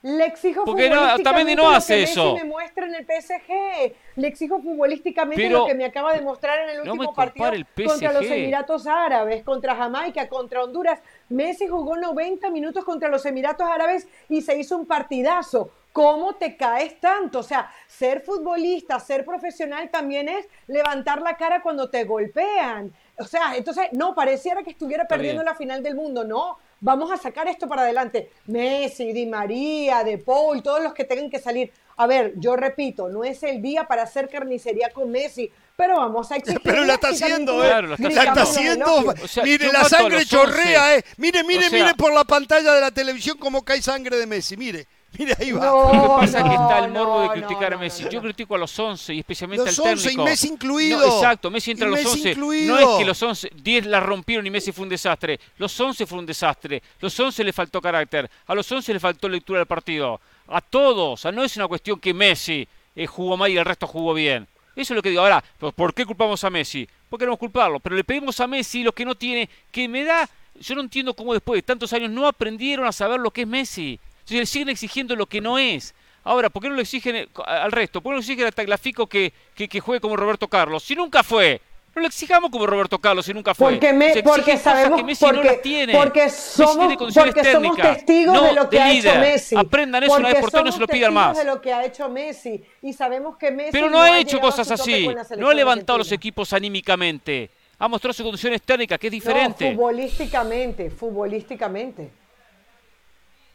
Le exijo Porque no, Otamendi no hace eso. me muestra en el PSG. Le exijo futbolísticamente lo que me acaba de mostrar en el último partido contra los Emiratos Árabes, contra Jamaica, contra Honduras. Messi jugó 90 minutos contra los Emiratos Árabes y se hizo un partidazo. ¿Cómo te caes tanto? O sea, ser futbolista, ser profesional también es levantar la cara cuando te golpean. O sea, entonces, no, pareciera que estuviera perdiendo la final del mundo. No, vamos a sacar esto para adelante. Messi, Di María, De Paul, todos los que tengan que salir. A ver, yo repito, no es el día para hacer carnicería con Messi, pero vamos a exigir. Pero la está haciendo, ¿eh? la está, haciendo. mire, la sangre chorrea, ¿eh? Mire, mire, mire por la pantalla de la televisión cómo cae sangre de Messi, mire. Mira, ahí va. lo que pasa es que está el morbo de criticar a Messi. Yo critico a los 11 y especialmente los al técnico. y Messi incluido. exacto, Messi entra a los 11. No es que los 11, 10 la rompieron y Messi fue un desastre. Los 11 fue un desastre. Los 11 le faltó carácter. A los 11 le faltó lectura del partido. A todos. O sea, no es una cuestión que Messi eh, jugó mal y el resto jugó bien. Eso es lo que digo. Ahora, ¿por qué culpamos a Messi? ¿Por qué queremos culparlo. Pero le pedimos a Messi lo que no tiene, que me da... Yo no entiendo cómo después de tantos años no aprendieron a saber lo que es Messi. Entonces le siguen exigiendo lo que no es. Ahora, ¿por qué no lo exigen eh, al resto? ¿Por qué no lo exigen a Taglafico que, que, juegue como Roberto Carlos? Si nunca fue. No lo exijamos como Roberto Carlos si nunca fue. Porque, porque sabemos que Messi porque, no las tiene. Porque somos, porque somos testigos de lo que ha hecho Messi. Aprendan eso una vez por todas no se lo pidan más. de lo que ha hecho Messi y sabemos que Messi Pero no, ha hecho cosas así. No ha levantado los equipos anímicamente. Ha mostrado su condición técnicas, que es diferente. No, futbolísticamente, futbolísticamente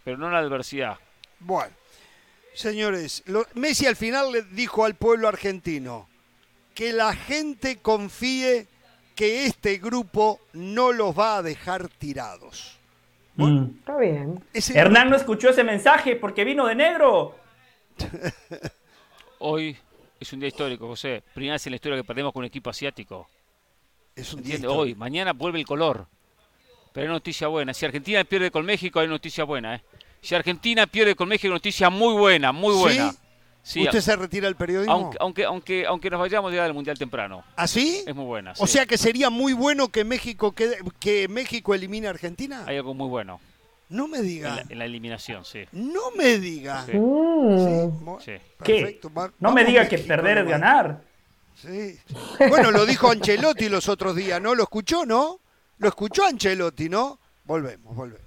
pero no la adversidad. Bueno, señores, Messi al final le dijo al pueblo argentino que la gente confíe que este grupo no los va a dejar tirados. Bueno, mm. Está bien. Hernán no escuchó ese mensaje porque vino de negro. Hoy es un día histórico, José. Primera vez en la historia que perdemos con un equipo asiático. Es un día Hoy, mañana vuelve el color. Pero hay noticia buena. Si Argentina pierde con México, hay noticia buena. ¿eh? Si Argentina pierde con México, noticia muy buena, muy buena. ¿Sí? ¿Usted se retira del periodismo? Aunque, aunque, aunque, nos vayamos ya del Mundial temprano. ¿Ah, sí? Es muy buena. O sea que sería muy bueno que México, que, México elimine a Argentina. Hay algo muy bueno. No me diga. En la, eliminación, sí. No me diga. Sí. Mm. ¿Qué? No me diga que perder es ganar. Sí. Bueno, lo dijo Ancelotti los otros días, ¿no? ¿Lo escuchó, no? Lo escuchó Ancelotti, ¿no? Volvemos, volvemos.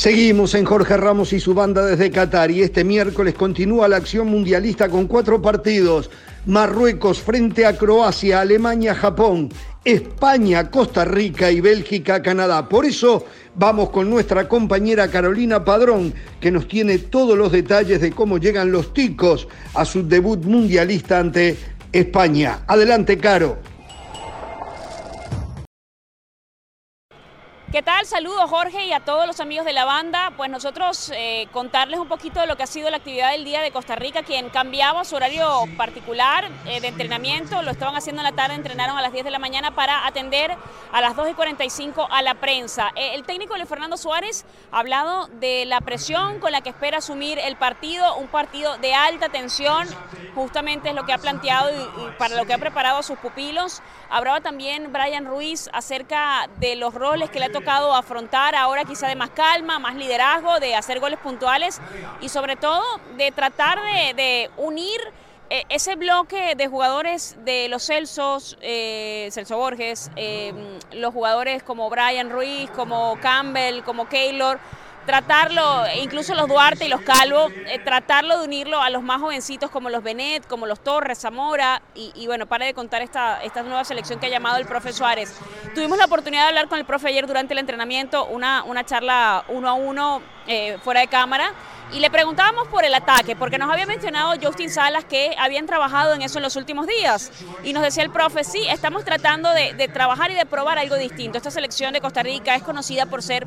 Seguimos en Jorge Ramos y su banda desde Qatar y este miércoles continúa la acción mundialista con cuatro partidos. Marruecos frente a Croacia, Alemania, Japón, España, Costa Rica y Bélgica, Canadá. Por eso vamos con nuestra compañera Carolina Padrón, que nos tiene todos los detalles de cómo llegan los ticos a su debut mundialista ante España. Adelante, Caro. ¿Qué tal? Saludos Jorge y a todos los amigos de la banda. Pues nosotros eh, contarles un poquito de lo que ha sido la actividad del día de Costa Rica, quien cambiaba su horario particular eh, de entrenamiento, lo estaban haciendo en la tarde, entrenaron a las 10 de la mañana para atender a las 2 y 45 a la prensa. Eh, el técnico Luis Fernando Suárez ha hablado de la presión con la que espera asumir el partido, un partido de alta tensión, justamente es lo que ha planteado y para lo que ha preparado a sus pupilos. Hablaba también Brian Ruiz acerca de los roles que le ha tocado afrontar ahora quizá de más calma, más liderazgo, de hacer goles puntuales y sobre todo de tratar de, unir eh, ese bloque de jugadores de los Celsos, eh, Celso Borges, eh, los jugadores como Brian Ruiz, como Campbell, como Keylor, tratarlo, incluso los Duarte y los Calvo, eh, tratarlo de unirlo a los más jovencitos como los Benet, como los Torres, Zamora, y, bueno, para de contar esta, esta nueva selección que ha llamado el profe Suárez. Tuvimos la oportunidad de hablar con el profe ayer durante el entrenamiento, una, una charla uno a uno eh, fuera de cámara, y le preguntábamos por el ataque, porque nos había mencionado Justin Salas que habían trabajado en eso en los últimos días. Y nos decía el profe, sí, estamos tratando de, de trabajar y de probar algo distinto. Esta selección de Costa Rica es conocida por ser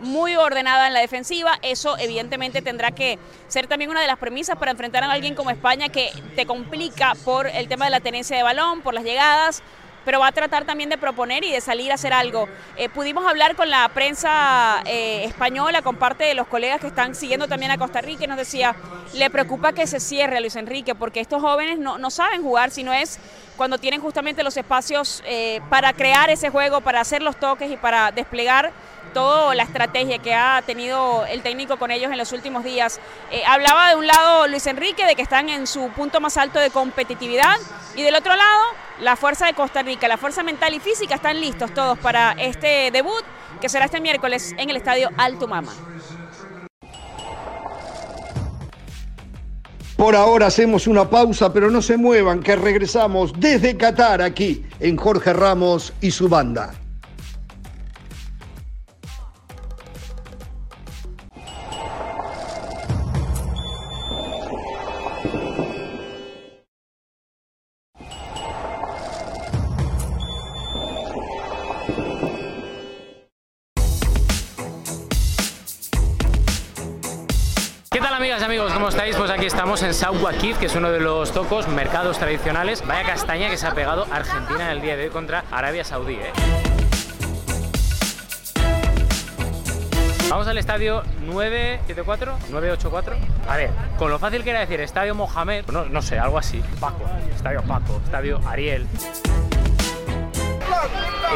muy ordenada en la defensiva. Eso evidentemente tendrá que ser también una de las premisas para enfrentar a alguien como España que te complica por el tema de la tenencia de balón, por las llegadas pero va a tratar también de proponer y de salir a hacer algo. Eh, pudimos hablar con la prensa eh, española, con parte de los colegas que están siguiendo también a Costa Rica y nos decía, le preocupa que se cierre a Luis Enrique porque estos jóvenes no, no saben jugar, sino es cuando tienen justamente los espacios eh, para crear ese juego, para hacer los toques y para desplegar toda la estrategia que ha tenido el técnico con ellos en los últimos días. Eh, hablaba de un lado Luis Enrique, de que están en su punto más alto de competitividad, y del otro lado, la fuerza de Costa Rica, la fuerza mental y física están listos todos para este debut, que será este miércoles en el estadio Alto Mama. Por ahora hacemos una pausa, pero no se muevan, que regresamos desde Qatar aquí en Jorge Ramos y su banda. En Sauquakif, que es uno de los tocos, mercados tradicionales. Vaya castaña que se ha pegado Argentina en el día de hoy contra Arabia Saudí, ¿eh? Vamos al estadio 974, 984. A ver, con lo fácil que era decir estadio Mohamed, no, no sé, algo así. Paco, estadio Paco, estadio Ariel.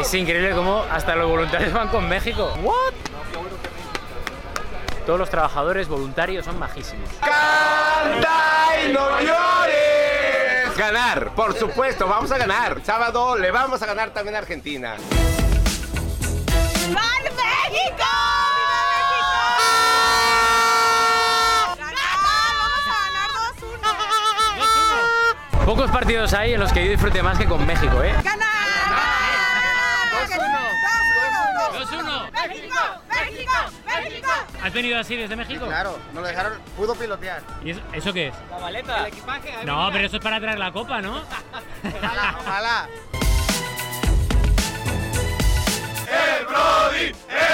Es increíble cómo hasta los voluntarios van con México. ¿What? Todos los trabajadores voluntarios son majísimos. ¡Canta y no llores! Ganar, por supuesto, vamos a ganar. Sábado le vamos a ganar también a Argentina. ¡Van México! Pocos partidos hay en los que yo disfrute más que con México, ¿eh? ¡Ganar! ¿Has venido así desde México? claro, nos lo dejaron, pudo pilotear. ¿Y eso, qué es? La maleta. El equipaje. No, pero eso es para traer la copa, ¿no? ojalá, ojalá. ¡El Brody! ¡El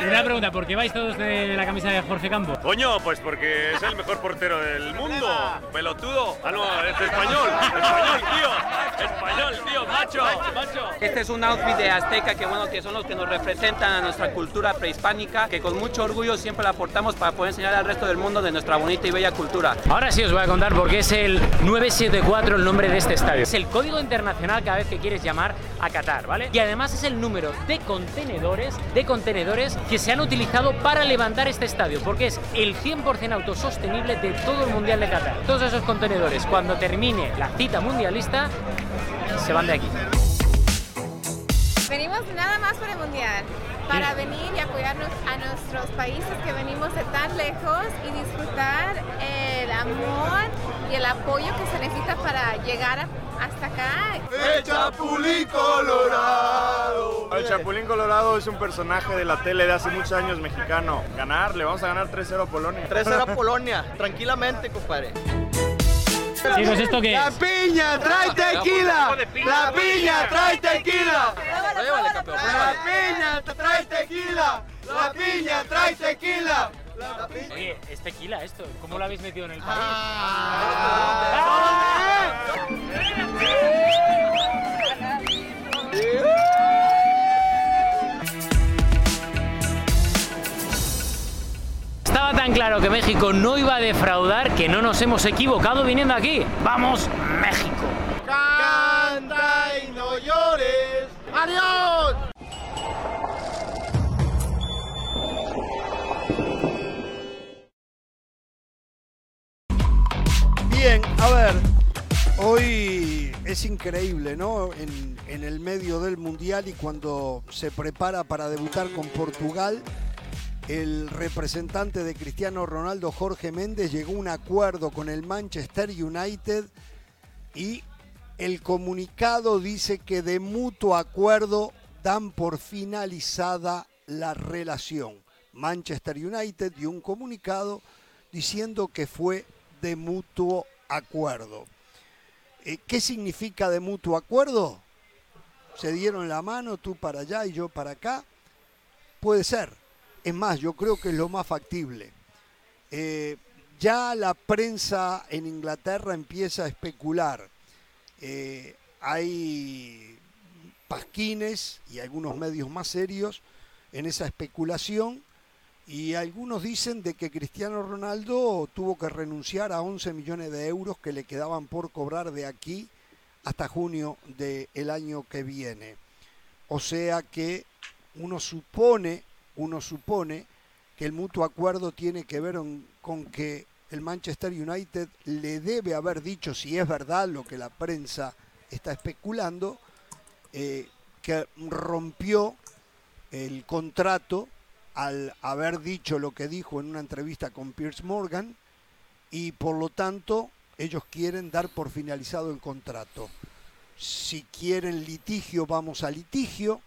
Una pregunta, ¿por qué vais todos de la camisa de Jorge Campo? Coño, pues porque es el mejor portero del mundo. Pelotudo. Ah, no, es español. Español, tío. Español, tío. Macho, macho. Este es un outfit de Azteca que bueno, que son los que nos representan a nuestra cultura prehispánica, que con mucho orgullo siempre la aportamos para poder enseñar al resto del mundo de nuestra bonita y bella cultura. Ahora sí os voy a contar por qué es el 974 el nombre de este estadio. Es el código internacional cada vez que quieres llamar a Qatar, ¿vale? Y además es el número de contenedores, de contenedores que se han utilizado para levantar este estadio, porque es el 100% autosostenible de todo el Mundial de Qatar. Todos esos contenedores, cuando termine la cita mundialista, se van de aquí. Venimos nada más para el Mundial, para venir y apoyarnos a nuestros países que venimos de tan lejos y disfrutar el amor y el apoyo que se necesita para llegar a- hasta acá. ¡El Chapulín Colorado! El Chapulín Colorado es un personaje de la tele de hace muchos años mexicano. Ganar, le vamos a ganar 3-0 a Polonia. 3-0 a Polonia, tranquilamente, compadre. Chicos, ¿esto qué ¡La es? piña trae tequila! ¡La piña trae tequila! ¡La piña trae tequila! ¡La piña trae tequila! Oye, es tequila esto. ¿Cómo lo habéis metido en el país? Estaba tan claro que México no iba a defraudar que no nos hemos equivocado viniendo aquí. ¡Vamos, México! ¡Canta y no llores! ¡Adiós! Bien, a ver, hoy es increíble, ¿no? En, el medio del Mundial y cuando se prepara para debutar con Portugal, el representante de Cristiano Ronaldo, Jorge Méndez, llegó a un acuerdo con el Manchester United y el comunicado dice que de mutuo acuerdo dan por finalizada la relación. Manchester United dio un comunicado diciendo que fue de mutuo acuerdo. Eh, ¿Qué significa de mutuo acuerdo? Se dieron la mano, tú para allá y yo para acá. Puede ser. Es más, yo creo que es lo más factible. Eh, ya la prensa en Inglaterra empieza a especular. Eh, hay pasquines y algunos medios más serios en esa especulación y algunos dicen de que Cristiano Ronaldo tuvo que renunciar a 11 millones de euros que le quedaban por cobrar de aquí hasta junio del año que viene. O sea que uno supone, uno supone que el mutuo acuerdo tiene que ver con, que el Manchester United le debe haber dicho, si es verdad lo que la prensa está especulando, eh, que rompió el contrato al haber dicho lo que dijo en una entrevista con Pierce Morgan y por lo tanto ellos quieren dar por finalizado el contrato. Si quieren litigio, vamos a litigio.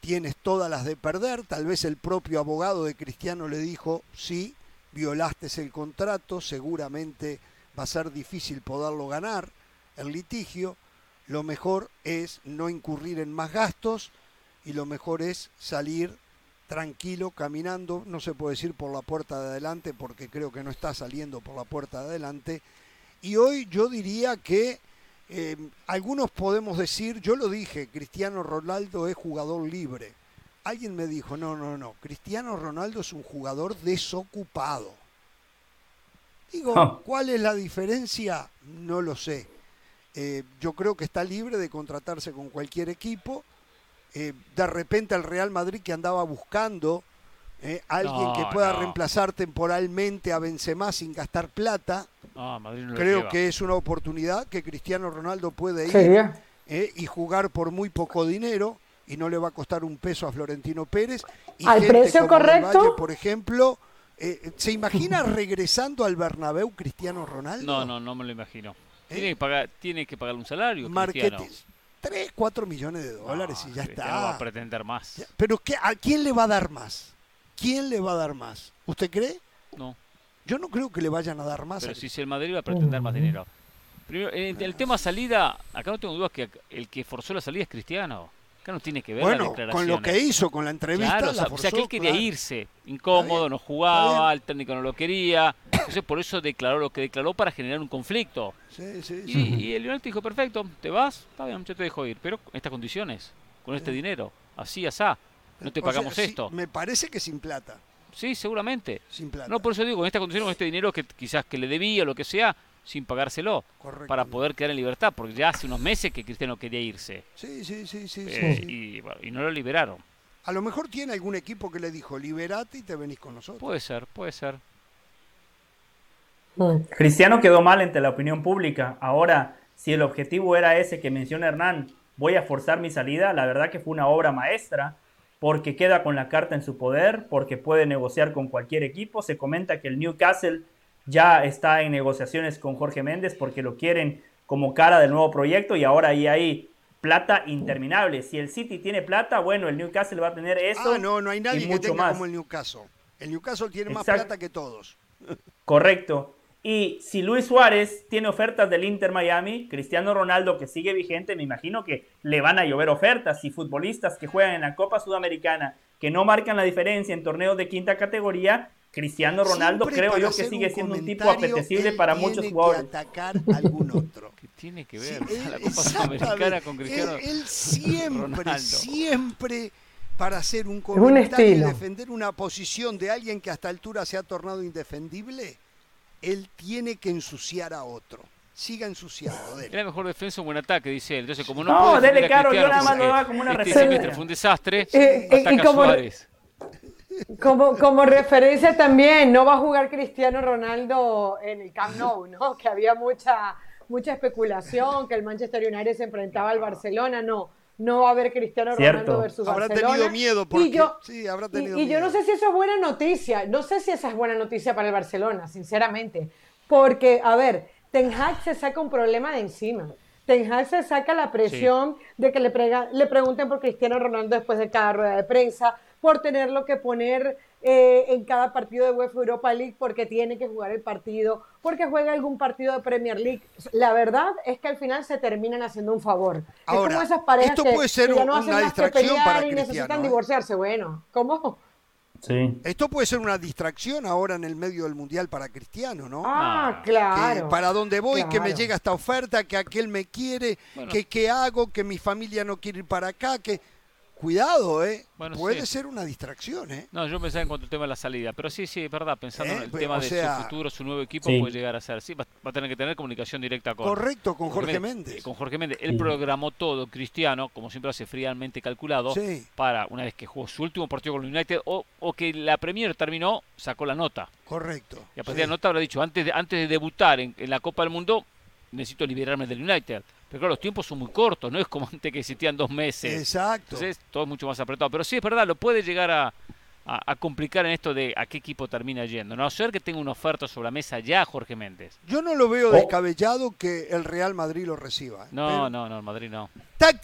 Tienes todas las de perder. Tal vez el propio abogado de Cristiano le dijo, sí, violaste el contrato, seguramente va a ser difícil poderlo ganar el litigio. Lo mejor es no incurrir en más gastos y lo mejor es salir tranquilo, caminando, no se puede decir por la puerta de adelante porque creo que no está saliendo por la puerta de adelante. Y hoy yo diría que eh, algunos podemos decir, yo lo dije, Cristiano Ronaldo es jugador libre. Alguien me dijo, no, no, no, Cristiano Ronaldo es un jugador desocupado. Digo, Ah. ¿cuál es la diferencia? No lo sé. Eh, yo creo que está libre de contratarse con cualquier equipo. Eh, de repente el Real Madrid que andaba buscando eh, alguien No, que pueda no. reemplazar temporalmente a Benzema sin gastar plata, Madrid no lo creo que es una oportunidad que Cristiano Ronaldo puede ir eh, y jugar por muy poco dinero y no le va a costar un peso a Florentino Pérez. Y ¿Al gente precio como correcto? Valle, por ejemplo, eh, ¿se imagina regresando al Bernabéu Cristiano Ronaldo? No, no, no me lo imagino. Tiene, que pagar, tiene que pagar un salario. Cristiano. 3, 4 millones de dólares y ya Cristiano va a está. pretender más. Pero ¿qué, ¿a quién le va a dar más? ¿Quién le va a dar más? ¿Usted cree? No. Yo no creo que le vayan a dar más. Pero a- si el Madrid va a pretender más dinero. Primero, en el tema salida, acá no tengo dudas que el que forzó la salida es Cristiano. Acá no tiene que ver Bueno, con lo que hizo, con la entrevista, Claro, la sea, o sea, que él quería claro. irse, incómodo, no jugaba, el técnico no lo quería. Entonces por eso declaró lo que declaró para generar un conflicto. Sí, sí, Y, sí. y el United dijo, perfecto, te vas, está bien, yo te dejo ir, pero en estas condiciones, con este dinero, así, asá, no te O pagamos esto. me parece que sin plata. Sí, seguramente. Sin plata. No, por eso digo, en estas condiciones, con este dinero que quizás que le debía o lo que sea, sin pagárselo, Correcto. para poder quedar en libertad, porque ya hace unos meses que Cristiano quería irse. Sí, sí, sí, sí. Eh, sí, sí. Y, bueno, y no lo liberaron. A lo mejor tiene algún equipo que le dijo, liberate y te venís con nosotros. Puede ser, puede ser. Cristiano quedó mal ante la opinión pública. Ahora, si el objetivo era ese que menciona Hernán, voy a forzar mi salida. La verdad que fue una obra maestra porque queda con la carta en su poder, porque puede negociar con cualquier equipo. Se comenta que el Newcastle ya está en negociaciones con Jorge Méndez porque lo quieren como cara del nuevo proyecto y ahora ahí hay plata interminable. Si el City tiene plata, bueno, el Newcastle va a tener eso. Ah, no, no hay nadie y que mucho tenga más. como el Newcastle. El Newcastle tiene más plata que todos. Correcto. Y si Luis Suárez tiene ofertas del Inter Miami, Cristiano Ronaldo que sigue vigente, me imagino que le van a llover ofertas. Y futbolistas que juegan en la Copa Sudamericana, que no marcan la diferencia en torneos de quinta categoría, Cristiano Ronaldo Siempre creo yo que sigue un siendo un tipo apetecible para tiene muchos que jugadores. atacar a algún otro. ¿Qué tiene que Sí, ver él- la Copa. Sudamericana con Cristiano Él, él siempre, Ronaldo? siempre para hacer un un comentario y estilo. defender una posición de alguien que a esta altura se ha tornado indefendible, él tiene que ensuciar a otro. Siga ensuciando. dele. Era mejor defensa o buen ataque, dice él. Entonces, como no, No, dele caro, yo nada más lo porque daba como una este semestre fue un desastre, Eh, eh, ataca y como- Suárez. Como, como referencia también, no va a jugar Cristiano Ronaldo en el Camp Nou, ¿no? Que había mucha, mucha especulación, que el Manchester United se enfrentaba al Barcelona, no. No va a haber Cristiano Cierto. Ronaldo versus Habrá Barcelona. tenido miedo porque y yo, sí, habrá y- tenido y yo no sé si eso es buena noticia, no sé si esa es buena noticia para el Barcelona, sinceramente. Porque, a ver, Ten Hag se saca un problema de encima. Ten Hag se saca la presión de que le, prega- le pregunten por Cristiano Ronaldo después de cada rueda de prensa, por tenerlo que poner eh, en cada partido de UEFA Europa League porque tiene que jugar el partido, porque juega algún partido de Premier League. La verdad es que al final se terminan haciendo un favor. es como esas parejas esto que, puede ser que ya no una hacen más que distracción pelear para y necesitan ¿eh? divorciarse. Bueno, ¿cómo? Sí. Esto puede ser una distracción ahora en el medio del mundial para Cristiano, ¿no? Ah, Que claro. para dónde voy, que me claro. llega esta oferta, que aquel me quiere, Bueno. que qué hago, que mi familia no quiere ir para acá, que cuidado, ¿eh? Bueno, Puede sí. ser una distracción, ¿eh? No, yo pensaba en cuanto al tema de la salida, pero sí, sí, es verdad, pensando Eh, en el pues, tema o de sea, su futuro, su nuevo equipo Sí. puede llegar a ser. Sí, va, va a tener que tener comunicación directa con Correcto, con Jorge Méndez. Méndez. Con Jorge Méndez. Él programó todo, Cristiano, como siempre hace fríamente calculado, Sí. para una vez que jugó su último partido con el United o, o que la Premier terminó, sacó la nota. Correcto. Y a partir sí. de la nota habrá dicho, antes de, antes de debutar en, en la Copa del Mundo, necesito liberarme del United. Pero claro, los tiempos son muy cortos, no es como antes que existían dos meses. Exacto. Entonces todo es mucho más apretado. Pero sí es verdad, lo puede llegar a, a- a complicar en esto de a qué equipo termina yendo. No a ser que tenga una oferta sobre la mesa ya Jorge Méndez. Yo no lo veo Oh. descabellado que el Real Madrid lo reciba. ¿eh? No, no, no, el Madrid no.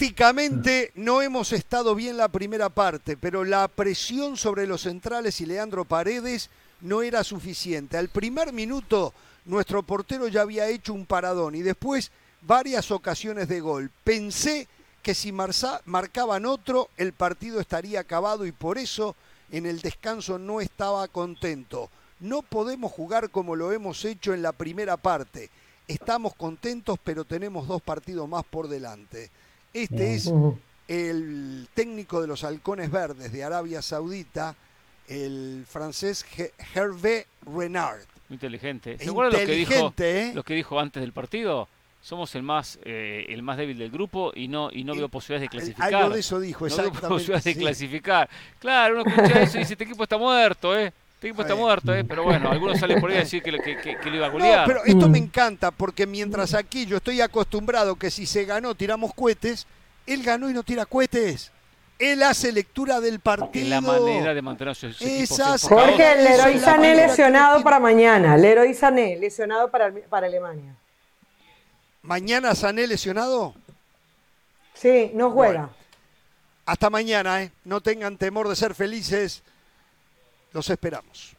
Tácticamente no hemos estado bien la primera parte, pero la presión sobre los centrales y Leandro Paredes no era suficiente. Al primer minuto nuestro portero ya había hecho un paradón y después varias ocasiones de gol. Pensé que si marza- marcaban otro el partido estaría acabado y por eso en el descanso no estaba contento. No podemos jugar como lo hemos hecho en la primera parte. Estamos contentos, pero tenemos dos partidos más por delante. Este es el técnico de los halcones verdes de Arabia Saudita, el francés Hervé Renard. Muy inteligente. ¿Se E acuerdan lo que dijo, inteligente, ¿eh? lo que dijo antes del partido? Somos el más eh, el más débil del grupo y no y no veo posibilidades de clasificar. algo de eso dijo, no veo exactamente, posibilidades de clasificar. Claro, uno escucha eso y dice, este equipo está muerto, ¿eh? Este equipo está muerto, ¿eh? Pero bueno, algunos salen por ahí a decir que, le- que, que- que le iba a No, golear. pero esto Mm. me encanta porque mientras aquí yo estoy acostumbrado que si se ganó tiramos cohetes, él ganó y no tira cohetes. Él hace lectura del partido. Es la manera de mantener a sus equipos. Jorge, Leroy Sané lesionado para mañana. Leroy Sané lesionado para, para Alemania. Mañana Sané lesionado. Sí, no juega. Hasta mañana, ¿eh? No tengan temor de ser felices. Los esperamos.